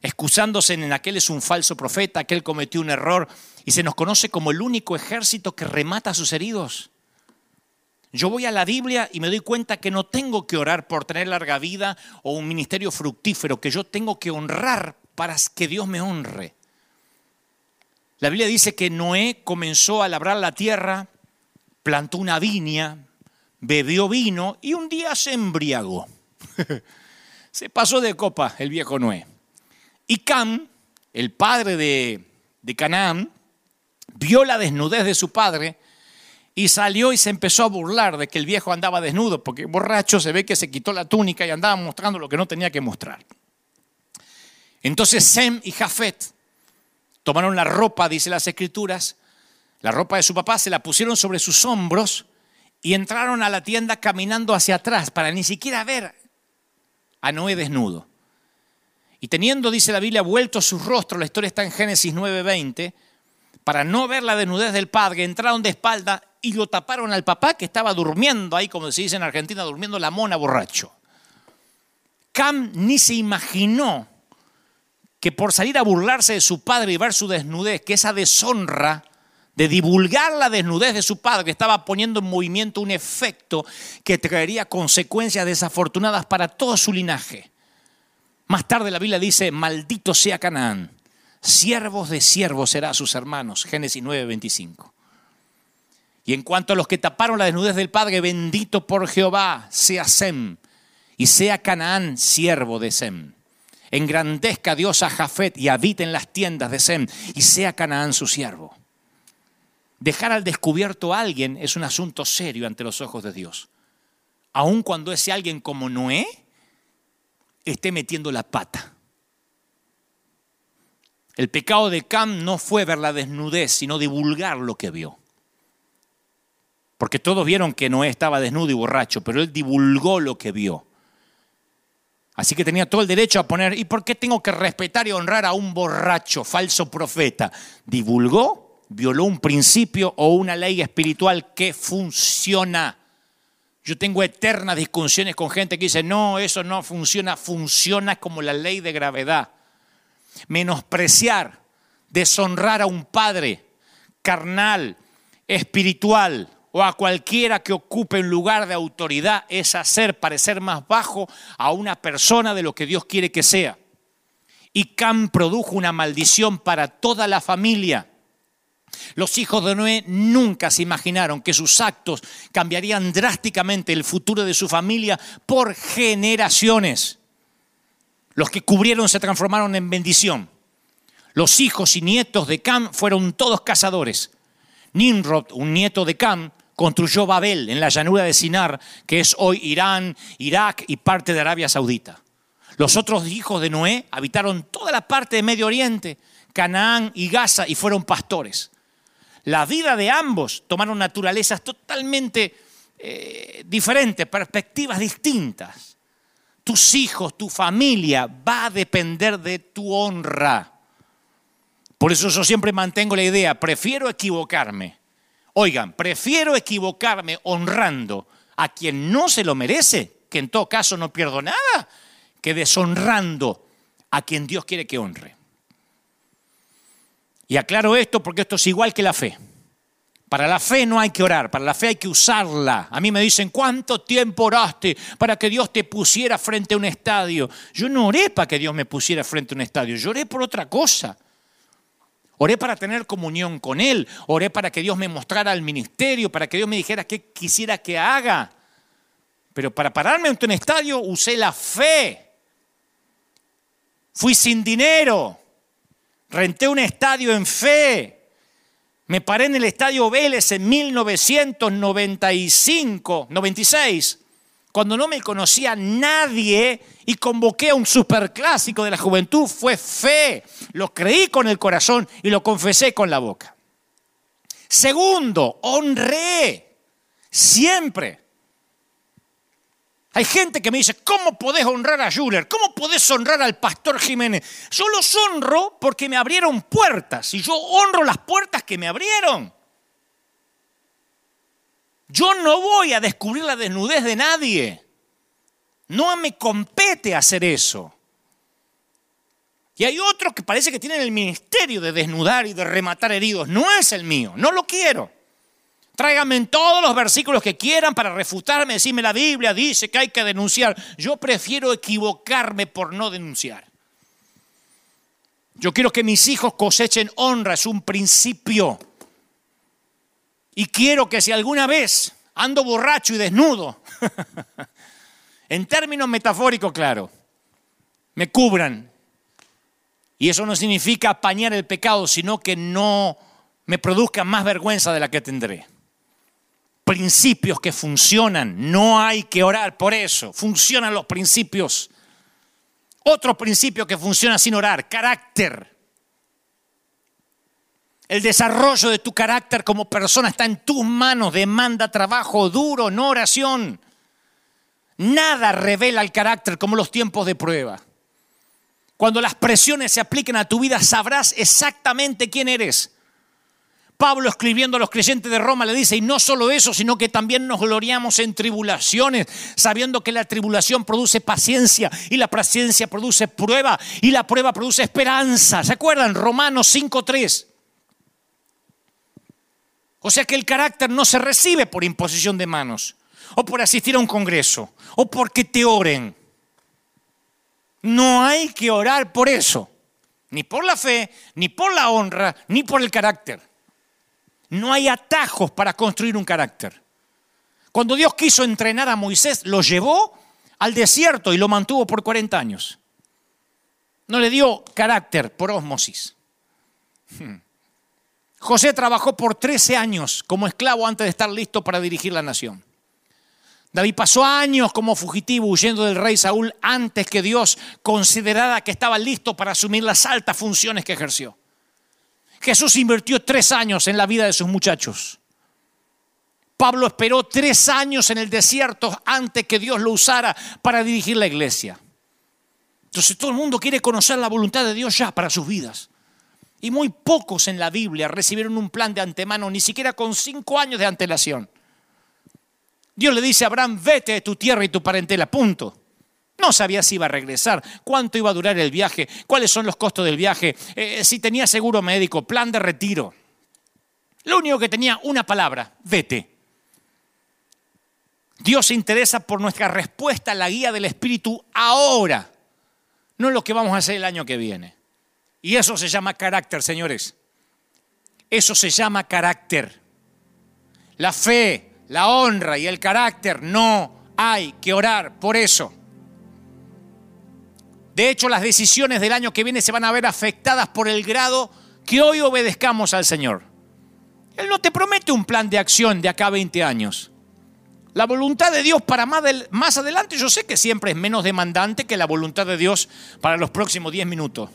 excusándose en aquel es un falso profeta, aquel cometió un error y se nos conoce como el único ejército que remata a sus heridos. Yo voy a la Biblia y me doy cuenta que no tengo que orar por tener larga vida o un ministerio fructífero, que yo tengo que honrar para que Dios me honre. La Biblia dice que Noé comenzó a labrar la tierra, plantó una viña, bebió vino y un día se embriagó. [LAUGHS] se pasó de copa el viejo Noé. Y Cam, el padre de, de Canaán, vio la desnudez de su padre y salió y se empezó a burlar de que el viejo andaba desnudo, porque borracho se ve que se quitó la túnica y andaba mostrando lo que no tenía que mostrar. Entonces Sem y Jafet tomaron la ropa, dice las escrituras, la ropa de su papá, se la pusieron sobre sus hombros y entraron a la tienda caminando hacia atrás para ni siquiera ver a Noé desnudo. Y teniendo, dice la Biblia, vuelto su rostro, la historia está en Génesis 9:20, para no ver la desnudez del padre, entraron de espalda y lo taparon al papá que estaba durmiendo ahí, como se dice en Argentina, durmiendo la mona borracho. Cam ni se imaginó que por salir a burlarse de su padre y ver su desnudez, que esa deshonra de divulgar la desnudez de su padre estaba poniendo en movimiento un efecto que traería consecuencias desafortunadas para todo su linaje. Más tarde la Biblia dice, maldito sea Canaán, siervos de siervos será a sus hermanos, Génesis 9:25. Y en cuanto a los que taparon la desnudez del padre, bendito por Jehová sea Sem, y sea Canaán siervo de Sem engrandezca Dios a Jafet y habite en las tiendas de Sem y sea Canaán su siervo. Dejar al descubierto a alguien es un asunto serio ante los ojos de Dios. Aun cuando ese alguien como Noé esté metiendo la pata. El pecado de Cam no fue ver la desnudez, sino divulgar lo que vio. Porque todos vieron que Noé estaba desnudo y borracho, pero él divulgó lo que vio. Así que tenía todo el derecho a poner, ¿y por qué tengo que respetar y honrar a un borracho, falso profeta? Divulgó violó un principio o una ley espiritual que funciona. Yo tengo eternas discusiones con gente que dice, no, eso no funciona, funciona como la ley de gravedad. Menospreciar, deshonrar a un padre carnal, espiritual o a cualquiera que ocupe un lugar de autoridad es hacer parecer más bajo a una persona de lo que Dios quiere que sea. Y Cam produjo una maldición para toda la familia. Los hijos de Noé nunca se imaginaron que sus actos cambiarían drásticamente el futuro de su familia por generaciones. Los que cubrieron se transformaron en bendición. Los hijos y nietos de Cam fueron todos cazadores. Nimrod, un nieto de Cam, construyó Babel en la llanura de Sinar, que es hoy Irán, Irak y parte de Arabia Saudita. Los otros hijos de Noé habitaron toda la parte de Medio Oriente, Canaán y Gaza y fueron pastores. La vida de ambos tomaron naturalezas totalmente eh, diferentes, perspectivas distintas. Tus hijos, tu familia va a depender de tu honra. Por eso yo siempre mantengo la idea, prefiero equivocarme. Oigan, prefiero equivocarme honrando a quien no se lo merece, que en todo caso no pierdo nada, que deshonrando a quien Dios quiere que honre. Y aclaro esto porque esto es igual que la fe. Para la fe no hay que orar, para la fe hay que usarla. A mí me dicen, ¿cuánto tiempo oraste para que Dios te pusiera frente a un estadio? Yo no oré para que Dios me pusiera frente a un estadio, yo oré por otra cosa. Oré para tener comunión con Él, oré para que Dios me mostrara el ministerio, para que Dios me dijera qué quisiera que haga. Pero para pararme ante un estadio usé la fe. Fui sin dinero, renté un estadio en fe. Me paré en el estadio Vélez en 1995, 96, cuando no me conocía nadie y convoqué a un superclásico de la juventud. Fue fe. Lo creí con el corazón y lo confesé con la boca. Segundo, honré siempre hay gente que me dice, ¿cómo podés honrar a Juller? ¿Cómo podés honrar al pastor Jiménez? Yo los honro porque me abrieron puertas y yo honro las puertas que me abrieron. Yo no voy a descubrir la desnudez de nadie. No me compete hacer eso. Y hay otros que parece que tienen el ministerio de desnudar y de rematar heridos. No es el mío, no lo quiero. Tráiganme todos los versículos que quieran para refutarme, decirme la Biblia dice que hay que denunciar. Yo prefiero equivocarme por no denunciar. Yo quiero que mis hijos cosechen honra, es un principio. Y quiero que si alguna vez ando borracho y desnudo, [LAUGHS] en términos metafóricos, claro, me cubran. Y eso no significa apañar el pecado, sino que no me produzca más vergüenza de la que tendré principios que funcionan. No hay que orar por eso. Funcionan los principios. Otro principio que funciona sin orar, carácter. El desarrollo de tu carácter como persona está en tus manos, demanda trabajo duro, no oración. Nada revela el carácter como los tiempos de prueba. Cuando las presiones se apliquen a tu vida, sabrás exactamente quién eres. Pablo escribiendo a los creyentes de Roma le dice, y no solo eso, sino que también nos gloriamos en tribulaciones, sabiendo que la tribulación produce paciencia y la paciencia produce prueba y la prueba produce esperanza. ¿Se acuerdan? Romanos 5.3. O sea que el carácter no se recibe por imposición de manos, o por asistir a un congreso, o porque te oren. No hay que orar por eso, ni por la fe, ni por la honra, ni por el carácter. No hay atajos para construir un carácter. Cuando Dios quiso entrenar a Moisés, lo llevó al desierto y lo mantuvo por 40 años. No le dio carácter por osmosis. Hmm. José trabajó por 13 años como esclavo antes de estar listo para dirigir la nación. David pasó años como fugitivo huyendo del rey Saúl antes que Dios considerara que estaba listo para asumir las altas funciones que ejerció. Jesús invirtió tres años en la vida de sus muchachos. Pablo esperó tres años en el desierto antes que Dios lo usara para dirigir la iglesia. Entonces todo el mundo quiere conocer la voluntad de Dios ya para sus vidas. Y muy pocos en la Biblia recibieron un plan de antemano, ni siquiera con cinco años de antelación. Dios le dice a Abraham, vete de tu tierra y tu parentela, punto. No sabía si iba a regresar, cuánto iba a durar el viaje, cuáles son los costos del viaje, eh, si tenía seguro médico, plan de retiro. Lo único que tenía una palabra, vete. Dios se interesa por nuestra respuesta a la guía del Espíritu ahora, no lo que vamos a hacer el año que viene. Y eso se llama carácter, señores. Eso se llama carácter. La fe, la honra y el carácter no hay que orar por eso. De hecho, las decisiones del año que viene se van a ver afectadas por el grado que hoy obedezcamos al Señor. Él no te promete un plan de acción de acá a 20 años. La voluntad de Dios para más, adelante yo sé que siempre es menos demandante que la voluntad de Dios para los próximos 10 minutos.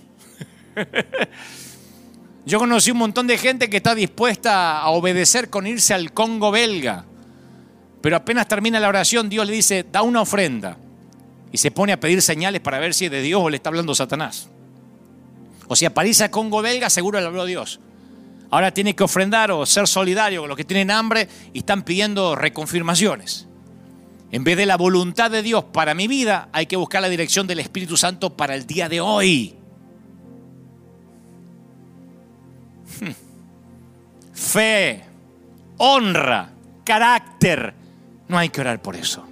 [LAUGHS] Yo conocí un montón de gente que está dispuesta a obedecer con irse al Congo belga. Pero apenas termina la oración, Dios le dice, da una ofrenda. Y se pone a pedir señales para ver si es de Dios o le está hablando Satanás. O sea, para irse al Congo belga seguro le habló Dios. Ahora tiene que ofrendar o ser solidario con los que tienen hambre y están pidiendo reconfirmaciones. En vez de la voluntad de Dios para mi vida, hay que buscar la dirección del Espíritu Santo para el día de hoy. [LAUGHS] fe, honra, carácter. No hay que orar por eso.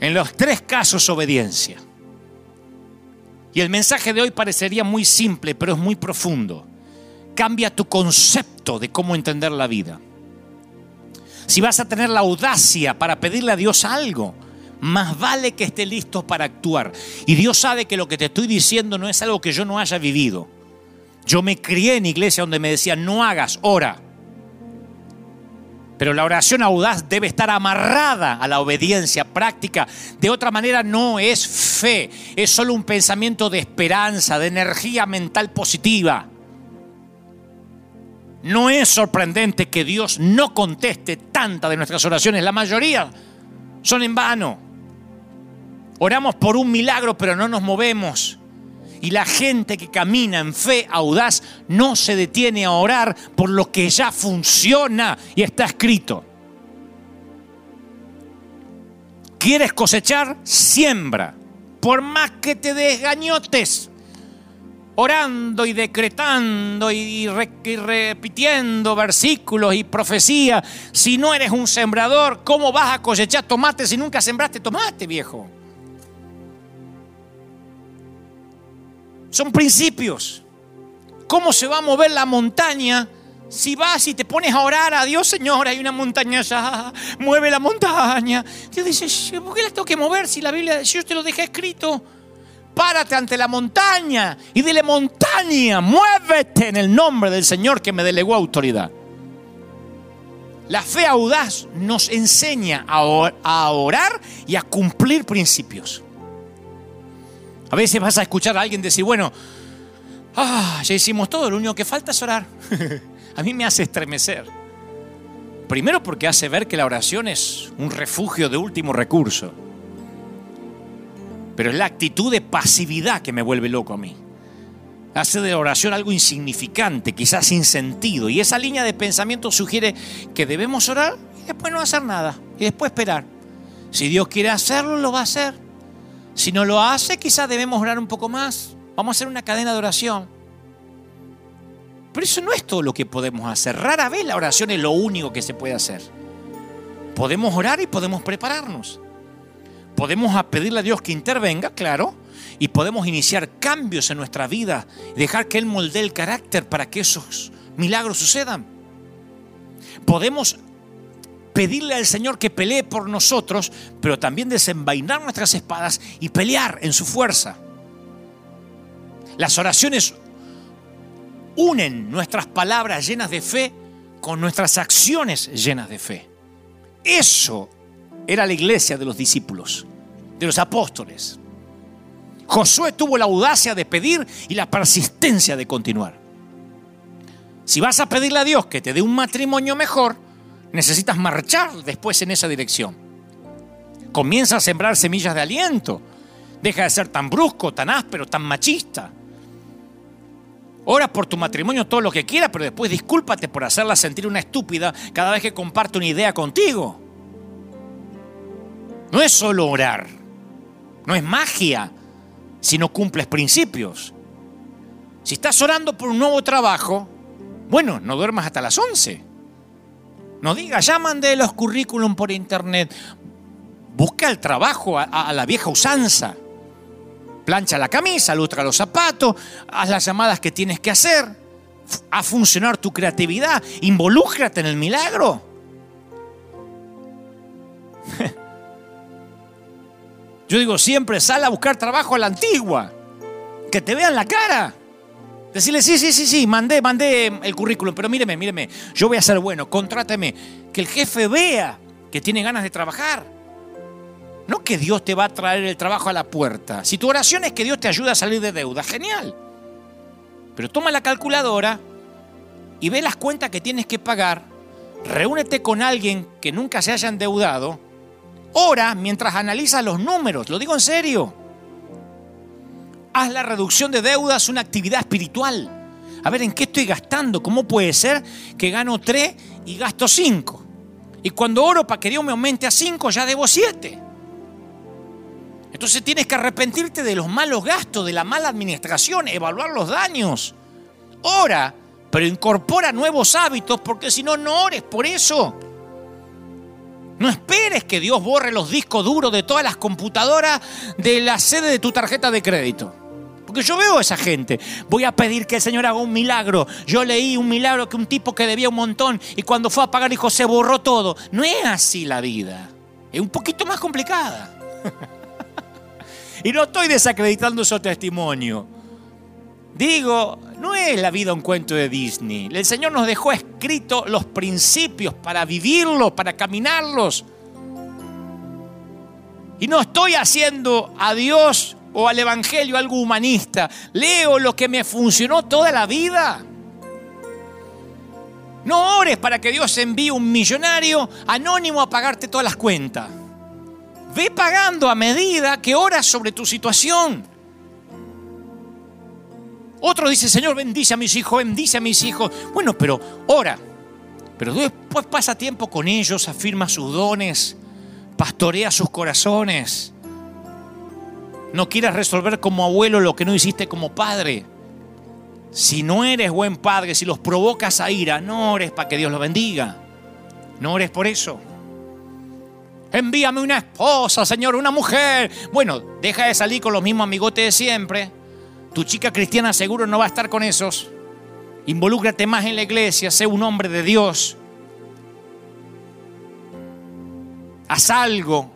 En los tres casos, obediencia. Y el mensaje de hoy parecería muy simple, pero es muy profundo. Cambia tu concepto de cómo entender la vida. Si vas a tener la audacia para pedirle a Dios algo, más vale que esté listo para actuar. Y Dios sabe que lo que te estoy diciendo no es algo que yo no haya vivido. Yo me crié en iglesia donde me decían, no hagas, ora. Pero la oración audaz debe estar amarrada a la obediencia práctica. De otra manera no es fe, es solo un pensamiento de esperanza, de energía mental positiva. No es sorprendente que Dios no conteste tantas de nuestras oraciones. La mayoría son en vano. Oramos por un milagro, pero no nos movemos. Y la gente que camina en fe audaz no se detiene a orar por lo que ya funciona y está escrito. ¿Quieres cosechar? Siembra. Por más que te desgañotes, orando y decretando y, repitiendo versículos y profecías. Si no eres un sembrador, ¿cómo vas a cosechar tomate si nunca sembraste tomate, viejo? Son principios. ¿Cómo se va a mover la montaña si vas y te pones a orar a Dios, Señor, hay una montaña allá, mueve la montaña? Dios dice, ¿por qué la tengo que mover si la Biblia, si yo te lo dejé escrito? Párate ante la montaña y dile montaña, muévete en el nombre del Señor que me delegó autoridad. La fe audaz nos enseña a orar y a cumplir principios. A veces vas a escuchar a alguien decir, bueno, ah, ya hicimos todo, lo único que falta es orar. [LAUGHS] a mí me hace estremecer. Primero porque hace ver que la oración es un refugio de último recurso. Pero es la actitud de pasividad que me vuelve loco a mí. Hace de la oración algo insignificante, quizás sin sentido. Y esa línea de pensamiento sugiere que debemos orar y después no hacer nada. Y después esperar. Si Dios quiere hacerlo, lo va a hacer. Si no lo hace, quizás debemos orar un poco más. Vamos a hacer una cadena de oración. Pero eso no es todo lo que podemos hacer. Rara vez la oración es lo único que se puede hacer. Podemos orar y podemos prepararnos. Podemos pedirle a Dios que intervenga, claro, y podemos iniciar cambios en nuestra vida, dejar que Él moldee el carácter para que esos milagros sucedan. Podemos pedirle al Señor que pelee por nosotros, pero también desenvainar nuestras espadas y pelear en su fuerza. Las oraciones unen nuestras palabras llenas de fe con nuestras acciones llenas de fe. Eso era la iglesia de los discípulos, de los apóstoles. Josué tuvo la audacia de pedir y la persistencia de continuar. Si vas a pedirle a Dios que te dé un matrimonio mejor, necesitas marchar después en esa dirección. Comienza a sembrar semillas de aliento. Deja de ser tan brusco, tan áspero, tan machista. Ora por tu matrimonio todo lo que quieras, pero después discúlpate por hacerla sentir una estúpida cada vez que comparte una idea contigo. No es solo orar, no es magia si no cumples principios. Si estás orando por un nuevo trabajo, bueno, no duermas hasta las 11. No digas, ya mandé los currículum por internet. Busca el trabajo a, la vieja usanza. Plancha la camisa, lutra los zapatos, haz las llamadas que tienes que hacer. A funcionar tu creatividad. Involúcrate en el milagro. [LAUGHS] Yo digo siempre, sal a buscar trabajo a la antigua. Que te vean la cara. Decirle, sí, sí, sí, sí, mandé, mandé el currículum, pero míreme, míreme, yo voy a ser bueno, contráteme. Que el jefe vea que tiene ganas de trabajar. No que Dios te va a traer el trabajo a la puerta. Si tu oración es que Dios te ayude a salir de deuda, genial. Pero toma la calculadora y ve las cuentas que tienes que pagar, reúnete con alguien que nunca se haya endeudado, ora mientras analiza los números, lo digo en serio haz la reducción de deudas una actividad espiritual. A ver, ¿en qué estoy gastando? ¿Cómo puede ser que gano 3 y gasto 5? Y cuando oro para que Dios me aumente a 5, ya debo 7. Entonces tienes que arrepentirte de los malos gastos, de la mala administración, evaluar los daños. Ora, pero incorpora nuevos hábitos porque si no, no ores por eso. No esperes que Dios borre los discos duros de todas las computadoras de la sede de tu tarjeta de crédito. Porque yo veo a esa gente. Voy a pedir que el Señor haga un milagro. Yo leí un milagro que un tipo que debía un montón y cuando fue a pagar dijo se borró todo. No es así la vida. Es un poquito más complicada. [LAUGHS] y no estoy desacreditando su testimonio. Digo, no es la vida un cuento de Disney. El Señor nos dejó escrito los principios para vivirlos, para caminarlos. Y no estoy haciendo a Dios o al Evangelio algo humanista. Leo lo que me funcionó toda la vida. No ores para que Dios envíe un millonario anónimo a pagarte todas las cuentas. Ve pagando a medida que oras sobre tu situación. Otro dice, Señor, bendice a mis hijos, bendice a mis hijos. Bueno, pero ora. Pero después pasa tiempo con ellos, afirma sus dones, pastorea sus corazones. No quieras resolver como abuelo lo que no hiciste como padre. Si no eres buen padre, si los provocas a ira, no ores para que Dios los bendiga. No ores por eso. Envíame una esposa, Señor, una mujer. Bueno, deja de salir con los mismos amigotes de siempre. Tu chica cristiana seguro no va a estar con esos. Involúcrate más en la iglesia, sé un hombre de Dios. Haz algo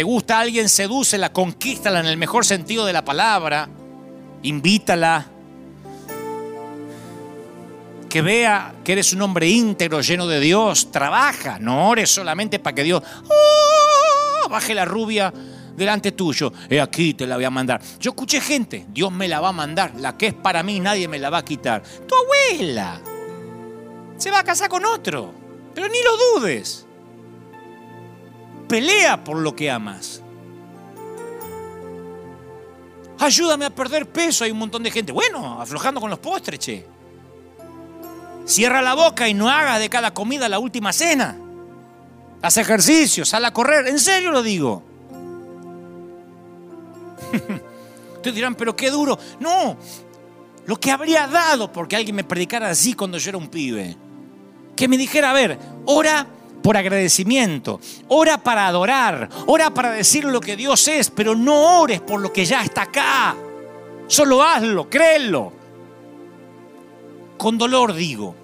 te gusta alguien, sedúcela, conquístala en el mejor sentido de la palabra, invítala. Que vea que eres un hombre íntegro, lleno de Dios. Trabaja, no ores solamente para que Dios ¡oh! baje la rubia delante tuyo. He aquí te la voy a mandar. Yo escuché gente, Dios me la va a mandar. La que es para mí nadie me la va a quitar. Tu abuela se va a casar con otro. Pero ni lo dudes pelea por lo que amas. Ayúdame a perder peso. Hay un montón de gente. Bueno, aflojando con los postres, che. Cierra la boca y no hagas de cada comida la última cena. Haz ejercicio, sal a correr. En serio lo digo. [LAUGHS] Ustedes dirán, pero qué duro. No, lo que habría dado porque alguien me predicara así cuando yo era un pibe. Que me dijera, a ver, ora por agradecimiento. Ora para adorar. Ora para decir lo que Dios es, pero no ores por lo que ya está acá. Solo hazlo, créelo. Con dolor digo.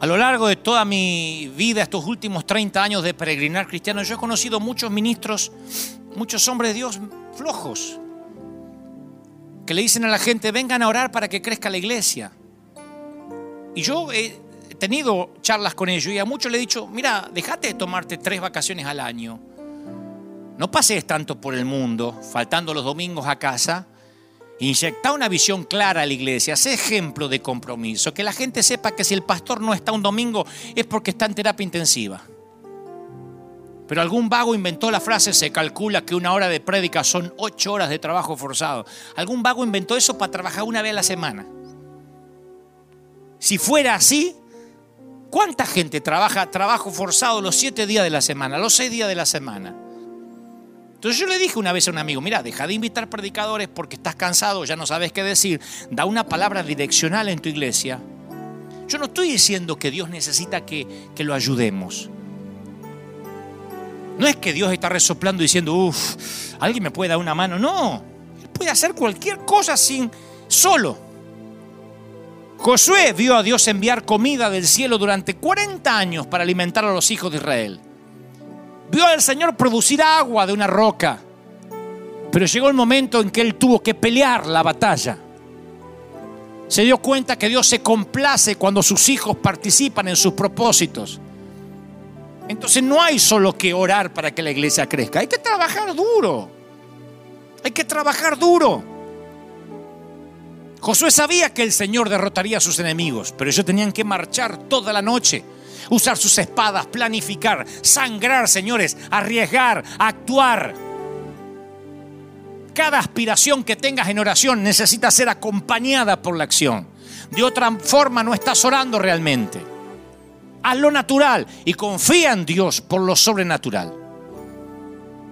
A lo largo de toda mi vida, estos últimos 30 años de peregrinar cristiano, yo he conocido muchos ministros, muchos hombres de Dios flojos, que le dicen a la gente, vengan a orar para que crezca la iglesia. Y yo he tenido charlas con ellos y a muchos le he dicho, mira, déjate de tomarte tres vacaciones al año. No pases tanto por el mundo, faltando los domingos a casa. Inyecta una visión clara a la iglesia, sé ejemplo de compromiso, que la gente sepa que si el pastor no está un domingo es porque está en terapia intensiva. Pero algún vago inventó la frase, se calcula que una hora de prédica son ocho horas de trabajo forzado. Algún vago inventó eso para trabajar una vez a la semana. Si fuera así, ¿cuánta gente trabaja trabajo forzado los siete días de la semana, los seis días de la semana? Entonces yo le dije una vez a un amigo, mira, deja de invitar predicadores porque estás cansado, ya no sabes qué decir, da una palabra direccional en tu iglesia. Yo no estoy diciendo que Dios necesita que, que lo ayudemos. No es que Dios está resoplando diciendo, uff, alguien me puede dar una mano. No, Él puede hacer cualquier cosa sin solo. Josué vio a Dios enviar comida del cielo durante 40 años para alimentar a los hijos de Israel. Vio al Señor producir agua de una roca. Pero llegó el momento en que él tuvo que pelear la batalla. Se dio cuenta que Dios se complace cuando sus hijos participan en sus propósitos. Entonces no hay solo que orar para que la iglesia crezca, hay que trabajar duro. Hay que trabajar duro. Josué sabía que el Señor derrotaría a sus enemigos, pero ellos tenían que marchar toda la noche, usar sus espadas, planificar, sangrar, señores, arriesgar, actuar. Cada aspiración que tengas en oración necesita ser acompañada por la acción. De otra forma no estás orando realmente haz lo natural y confía en Dios por lo sobrenatural.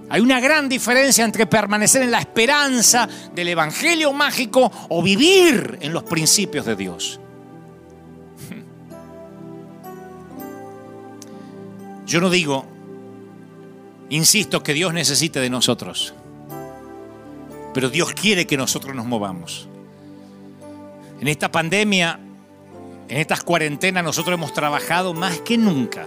Hay una gran diferencia entre permanecer en la esperanza del Evangelio mágico o vivir en los principios de Dios. [LAUGHS] Yo no digo, insisto, que Dios necesite de nosotros, pero Dios quiere que nosotros nos movamos. En esta pandemia en estas cuarentenas nosotros hemos trabajado más que nunca.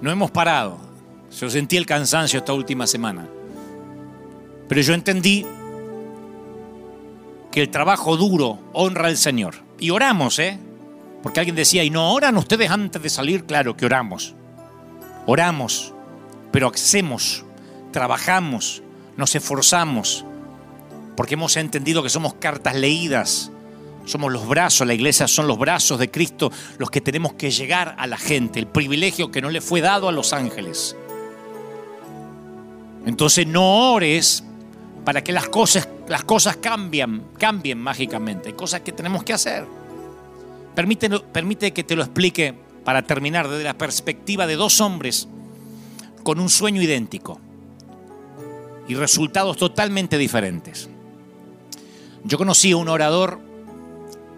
No hemos parado. Yo sentí el cansancio esta última semana. Pero yo entendí que el trabajo duro honra al Señor. Y oramos, ¿eh? Porque alguien decía, ¿y no oran ustedes antes de salir? Claro que oramos. Oramos, pero hacemos, trabajamos, nos esforzamos, porque hemos entendido que somos cartas leídas somos los brazos, la iglesia son los brazos de Cristo los que tenemos que llegar a la gente, el privilegio que no le fue dado a los ángeles. Entonces no ores para que las cosas, las cosas cambien, cambien mágicamente. Hay cosas que tenemos que hacer. Permite, permite que te lo explique para terminar desde la perspectiva de dos hombres con un sueño idéntico y resultados totalmente diferentes. Yo conocí a un orador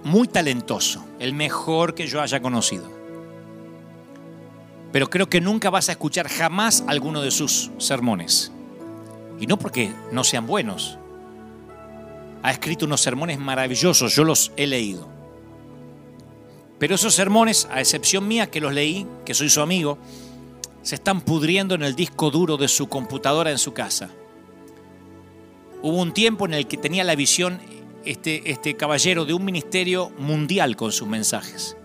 muy talentoso, el mejor que yo haya conocido. Pero creo que nunca vas a escuchar jamás alguno de sus sermones. Y no porque no sean buenos. Ha escrito unos sermones maravillosos, yo los he leído. Pero esos sermones, a excepción mía que los leí, que soy su amigo, se están pudriendo en el disco duro de su computadora en su casa. Hubo un tiempo en el que tenía la visión este, este caballero de un ministerio mundial con sus mensajes.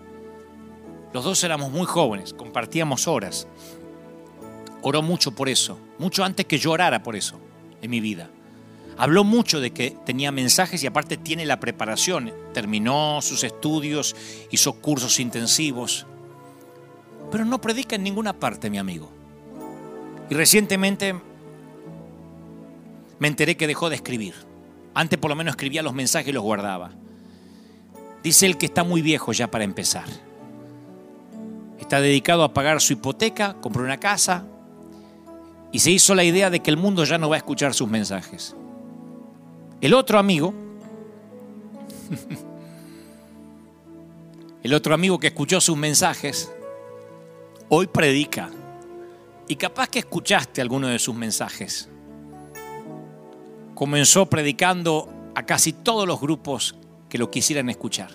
Los dos éramos muy jóvenes, compartíamos horas. Oró mucho por eso, mucho antes que yo orara por eso en mi vida. Habló mucho de que tenía mensajes y aparte tiene la preparación. Terminó sus estudios, hizo cursos intensivos, pero no predica en ninguna parte, mi amigo. Y recientemente me enteré que dejó de escribir. Antes por lo menos escribía los mensajes y los guardaba. Dice él que está muy viejo ya para empezar. Está dedicado a pagar su hipoteca, compró una casa y se hizo la idea de que el mundo ya no va a escuchar sus mensajes. El otro amigo, [LAUGHS] el otro amigo que escuchó sus mensajes, hoy predica. Y capaz que escuchaste alguno de sus mensajes comenzó predicando a casi todos los grupos que lo quisieran escuchar.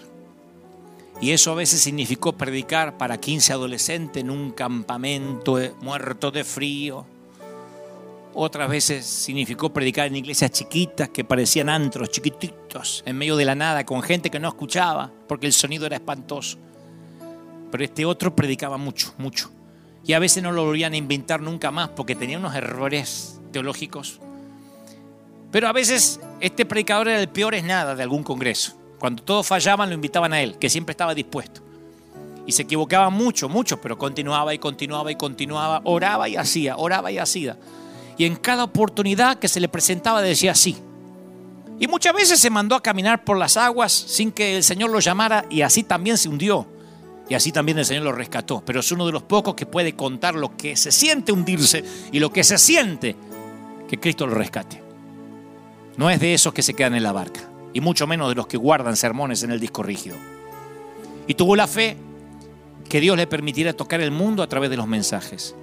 Y eso a veces significó predicar para 15 adolescentes en un campamento muerto de frío. Otras veces significó predicar en iglesias chiquitas que parecían antros, chiquititos, en medio de la nada, con gente que no escuchaba porque el sonido era espantoso. Pero este otro predicaba mucho, mucho. Y a veces no lo volvían a inventar nunca más porque tenía unos errores teológicos pero a veces este predicador era el peor es nada de algún congreso. Cuando todos fallaban lo invitaban a él, que siempre estaba dispuesto. Y se equivocaba mucho, mucho, pero continuaba y continuaba y continuaba, oraba y hacía, oraba y hacía. Y en cada oportunidad que se le presentaba decía sí. Y muchas veces se mandó a caminar por las aguas sin que el Señor lo llamara y así también se hundió. Y así también el Señor lo rescató. Pero es uno de los pocos que puede contar lo que se siente hundirse y lo que se siente que Cristo lo rescate. No es de esos que se quedan en la barca, y mucho menos de los que guardan sermones en el disco rígido. Y tuvo la fe que Dios le permitiera tocar el mundo a través de los mensajes.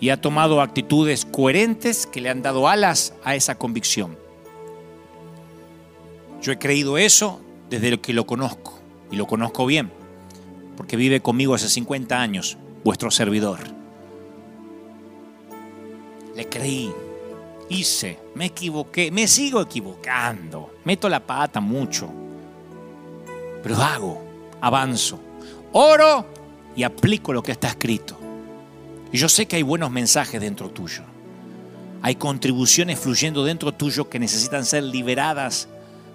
Y ha tomado actitudes coherentes que le han dado alas a esa convicción. Yo he creído eso desde que lo conozco, y lo conozco bien, porque vive conmigo hace 50 años, vuestro servidor. Le creí, hice, me equivoqué, me sigo equivocando, meto la pata mucho, pero hago, avanzo, oro y aplico lo que está escrito. Y yo sé que hay buenos mensajes dentro tuyo. Hay contribuciones fluyendo dentro tuyo que necesitan ser liberadas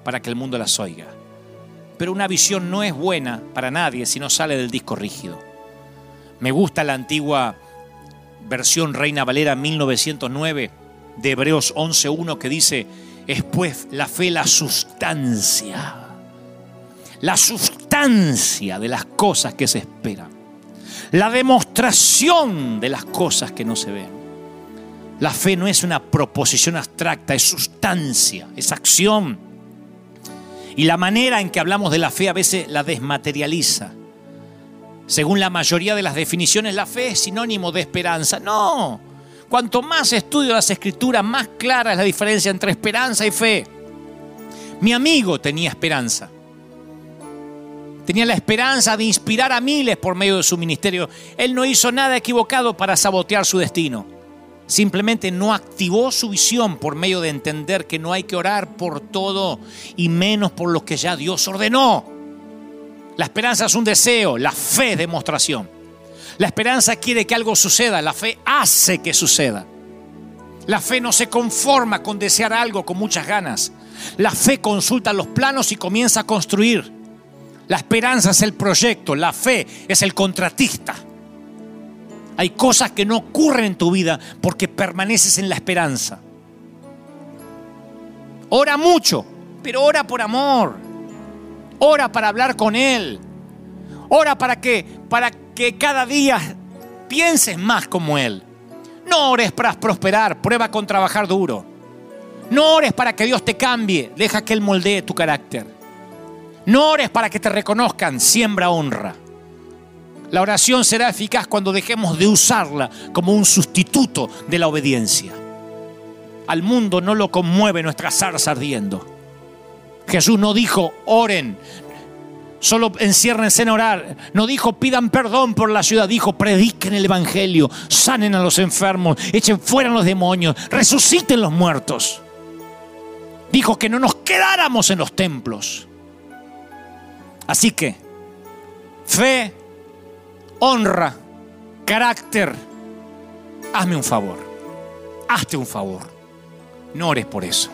para que el mundo las oiga. Pero una visión no es buena para nadie si no sale del disco rígido. Me gusta la antigua versión Reina Valera 1909 de Hebreos 11.1 que dice, es pues la fe la sustancia, la sustancia de las cosas que se esperan, la demostración de las cosas que no se ven. La fe no es una proposición abstracta, es sustancia, es acción. Y la manera en que hablamos de la fe a veces la desmaterializa. Según la mayoría de las definiciones, la fe es sinónimo de esperanza. No, Cuanto más estudio las escrituras, más clara es la diferencia entre esperanza y fe. Mi amigo tenía esperanza. Tenía la esperanza de inspirar a miles por medio de su ministerio. Él no hizo nada equivocado para sabotear su destino. Simplemente no activó su visión por medio de entender que no hay que orar por todo y menos por lo que ya Dios ordenó. La esperanza es un deseo, la fe es demostración. La esperanza quiere que algo suceda, la fe hace que suceda. La fe no se conforma con desear algo con muchas ganas. La fe consulta los planos y comienza a construir. La esperanza es el proyecto, la fe es el contratista. Hay cosas que no ocurren en tu vida porque permaneces en la esperanza. Ora mucho, pero ora por amor. Ora para hablar con Él. Ora para que, para que cada día pienses más como Él. No ores para prosperar, prueba con trabajar duro. No ores para que Dios te cambie, deja que Él moldee tu carácter. No ores para que te reconozcan, siembra honra. La oración será eficaz cuando dejemos de usarla como un sustituto de la obediencia. Al mundo no lo conmueve nuestra zarza ardiendo. Jesús no dijo, oren, Solo enciérrense en orar. No dijo pidan perdón por la ciudad, dijo prediquen el Evangelio, sanen a los enfermos, echen fuera a los demonios, resuciten los muertos. Dijo que no nos quedáramos en los templos. Así que, fe, honra, carácter, hazme un favor, hazte un favor. No ores por eso.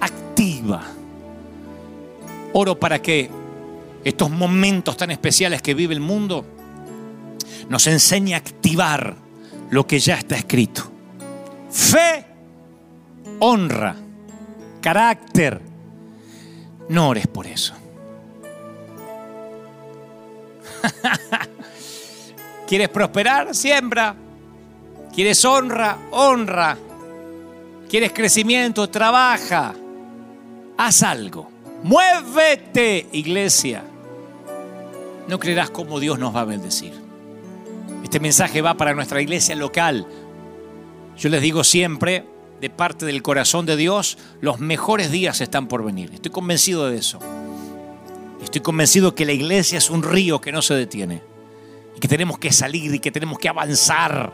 Activa. Oro para que estos momentos tan especiales que vive el mundo, nos enseña a activar lo que ya está escrito. Fe, honra, carácter. No ores por eso. [LAUGHS] ¿Quieres prosperar? Siembra. ¿Quieres honra? Honra. ¿Quieres crecimiento? Trabaja. Haz algo. Muévete, iglesia no creerás cómo Dios nos va a bendecir. Este mensaje va para nuestra iglesia local. Yo les digo siempre, de parte del corazón de Dios, los mejores días están por venir. Estoy convencido de eso. Estoy convencido que la iglesia es un río que no se detiene. Y que tenemos que salir y que tenemos que avanzar.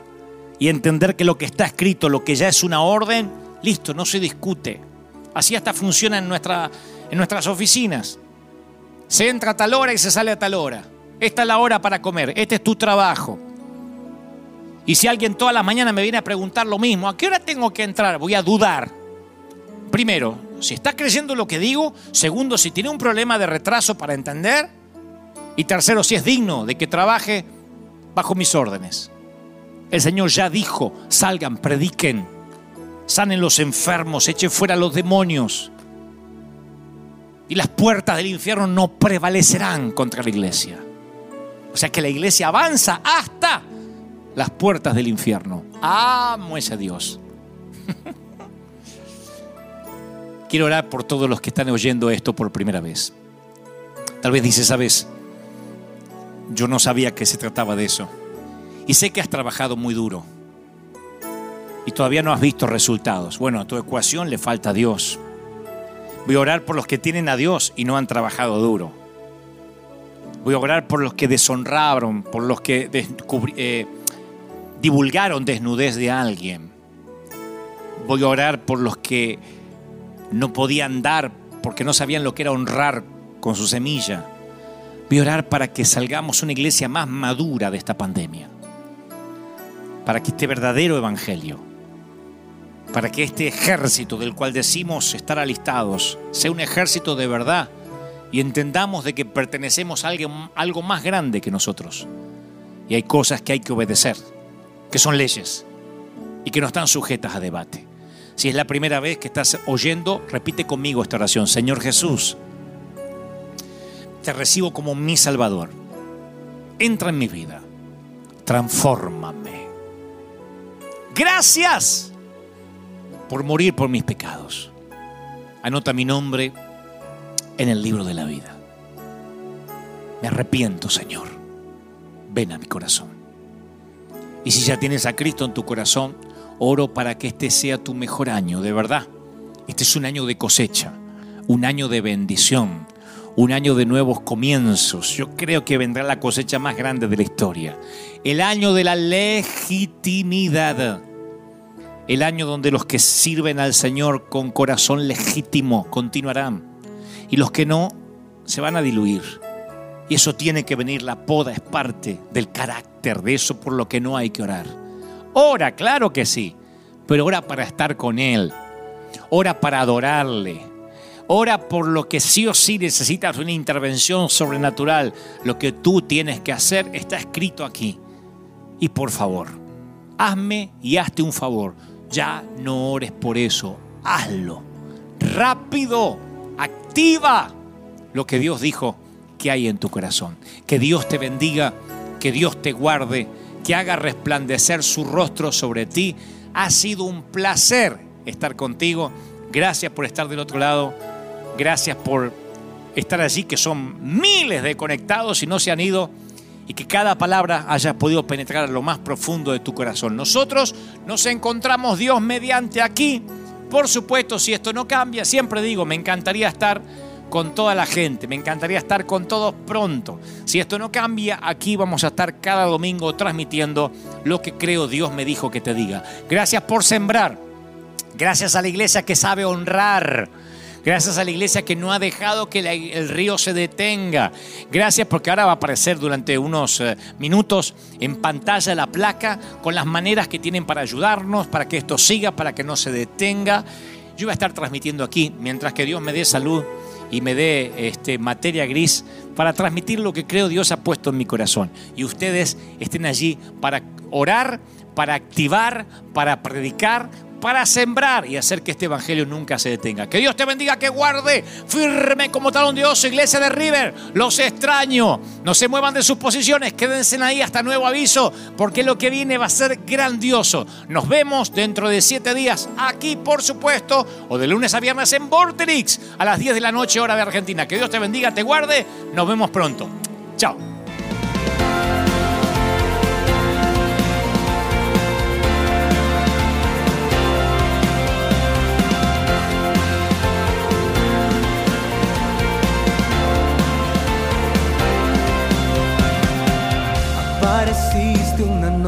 Y entender que lo que está escrito, lo que ya es una orden, listo, no se discute. Así hasta funciona en, en nuestras oficinas. Se entra a tal hora y se sale a tal hora. Esta es la hora para comer. Este es tu trabajo. Y si alguien toda la mañana me viene a preguntar lo mismo, ¿a qué hora tengo que entrar? Voy a dudar. Primero, si está creyendo lo que digo. Segundo, si tiene un problema de retraso para entender. Y tercero, si es digno de que trabaje bajo mis órdenes. El Señor ya dijo, salgan, prediquen, sanen los enfermos, echen fuera los demonios. Y las puertas del infierno no prevalecerán contra la iglesia. O sea que la iglesia avanza hasta las puertas del infierno. Amo ese Dios. [LAUGHS] Quiero orar por todos los que están oyendo esto por primera vez. Tal vez dice, sabes, yo no sabía que se trataba de eso. Y sé que has trabajado muy duro. Y todavía no has visto resultados. Bueno, a tu ecuación le falta Dios. Voy a orar por los que tienen a Dios y no han trabajado duro. Voy a orar por los que deshonraron, por los que eh, divulgaron desnudez de alguien. Voy a orar por los que no podían dar porque no sabían lo que era honrar con su semilla. Voy a orar para que salgamos una iglesia más madura de esta pandemia. Para que este verdadero evangelio, para que este ejército del cual decimos estar alistados, sea un ejército de verdad y entendamos de que pertenecemos a algo, algo más grande que nosotros. Y hay cosas que hay que obedecer, que son leyes y que no están sujetas a debate. Si es la primera vez que estás oyendo, repite conmigo esta oración. Señor Jesús, te recibo como mi Salvador. Entra en mi vida. Transfórmame. Gracias por morir por mis pecados. Anota mi nombre en el libro de la vida. Me arrepiento, Señor. Ven a mi corazón. Y si ya tienes a Cristo en tu corazón, oro para que este sea tu mejor año, de verdad. Este es un año de cosecha, un año de bendición, un año de nuevos comienzos. Yo creo que vendrá la cosecha más grande de la historia. El año de la legitimidad. El año donde los que sirven al Señor con corazón legítimo continuarán. Y los que no se van a diluir. Y eso tiene que venir, la poda es parte del carácter de eso por lo que no hay que orar. Ora, claro que sí, pero ora para estar con Él. Ora para adorarle Ora por lo que sí o sí necesitas una intervención sobrenatural. Lo que tú tienes que hacer está escrito aquí. Y por favor, hazme y hazte un favor. Ya no ores por eso. Hazlo. Rápido. Activa lo que Dios dijo que hay en tu corazón. Que Dios te bendiga. Que Dios te guarde. Que haga resplandecer su rostro sobre ti. Ha sido un placer estar contigo. Gracias por estar del otro lado. Gracias por estar allí, que son miles de conectados y no se han ido y que cada palabra haya podido penetrar a lo más profundo de tu corazón. Nosotros nos encontramos Dios mediante aquí. Por supuesto, si esto no cambia, siempre digo, me encantaría estar con toda la gente, me encantaría estar con todos pronto. Si esto no cambia, aquí vamos a estar cada domingo transmitiendo lo que creo Dios me dijo que te diga. Gracias por sembrar. Gracias a la iglesia que sabe honrar Gracias a la iglesia que no ha dejado que el río se detenga. Gracias porque ahora va a aparecer durante unos eh, minutos en pantalla la placa con las maneras que tienen para ayudarnos, para que esto siga, para que no se detenga. Yo voy a estar transmitiendo aquí mientras que Dios me dé salud y me dé este, materia gris para transmitir lo que creo Dios ha puesto en mi corazón. Y ustedes estén allí para orar, para activar, para predicar, para sembrar y hacer que este evangelio nunca se detenga. Que Dios te bendiga, que guarde firme como talón de oso, iglesia de River. Los extraño. No se muevan de sus posiciones, quédense ahí hasta nuevo aviso, porque lo que viene va a ser grandioso. Nos vemos dentro de siete días aquí, por supuesto, o de lunes a viernes en Vorterix a las 10 de la noche, hora de Argentina. Que Dios te bendiga, te guarde. Nos vemos pronto. Chao.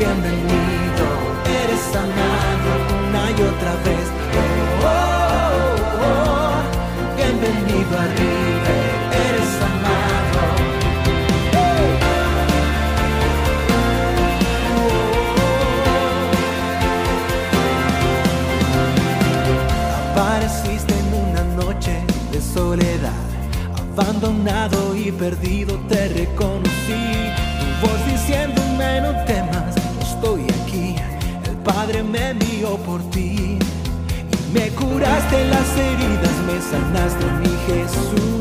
bienvenido, eres sanado una y otra vez. Oh, oh, oh. Bienvenido a River, eres sanado. Apareciste en una noche de soledad, abandonado y perdido te reconocí, tu voz diciéndome no temas estoy aquí, el Padre me envió por ti. Y me curaste las heridas, me sanaste, mi Jesús.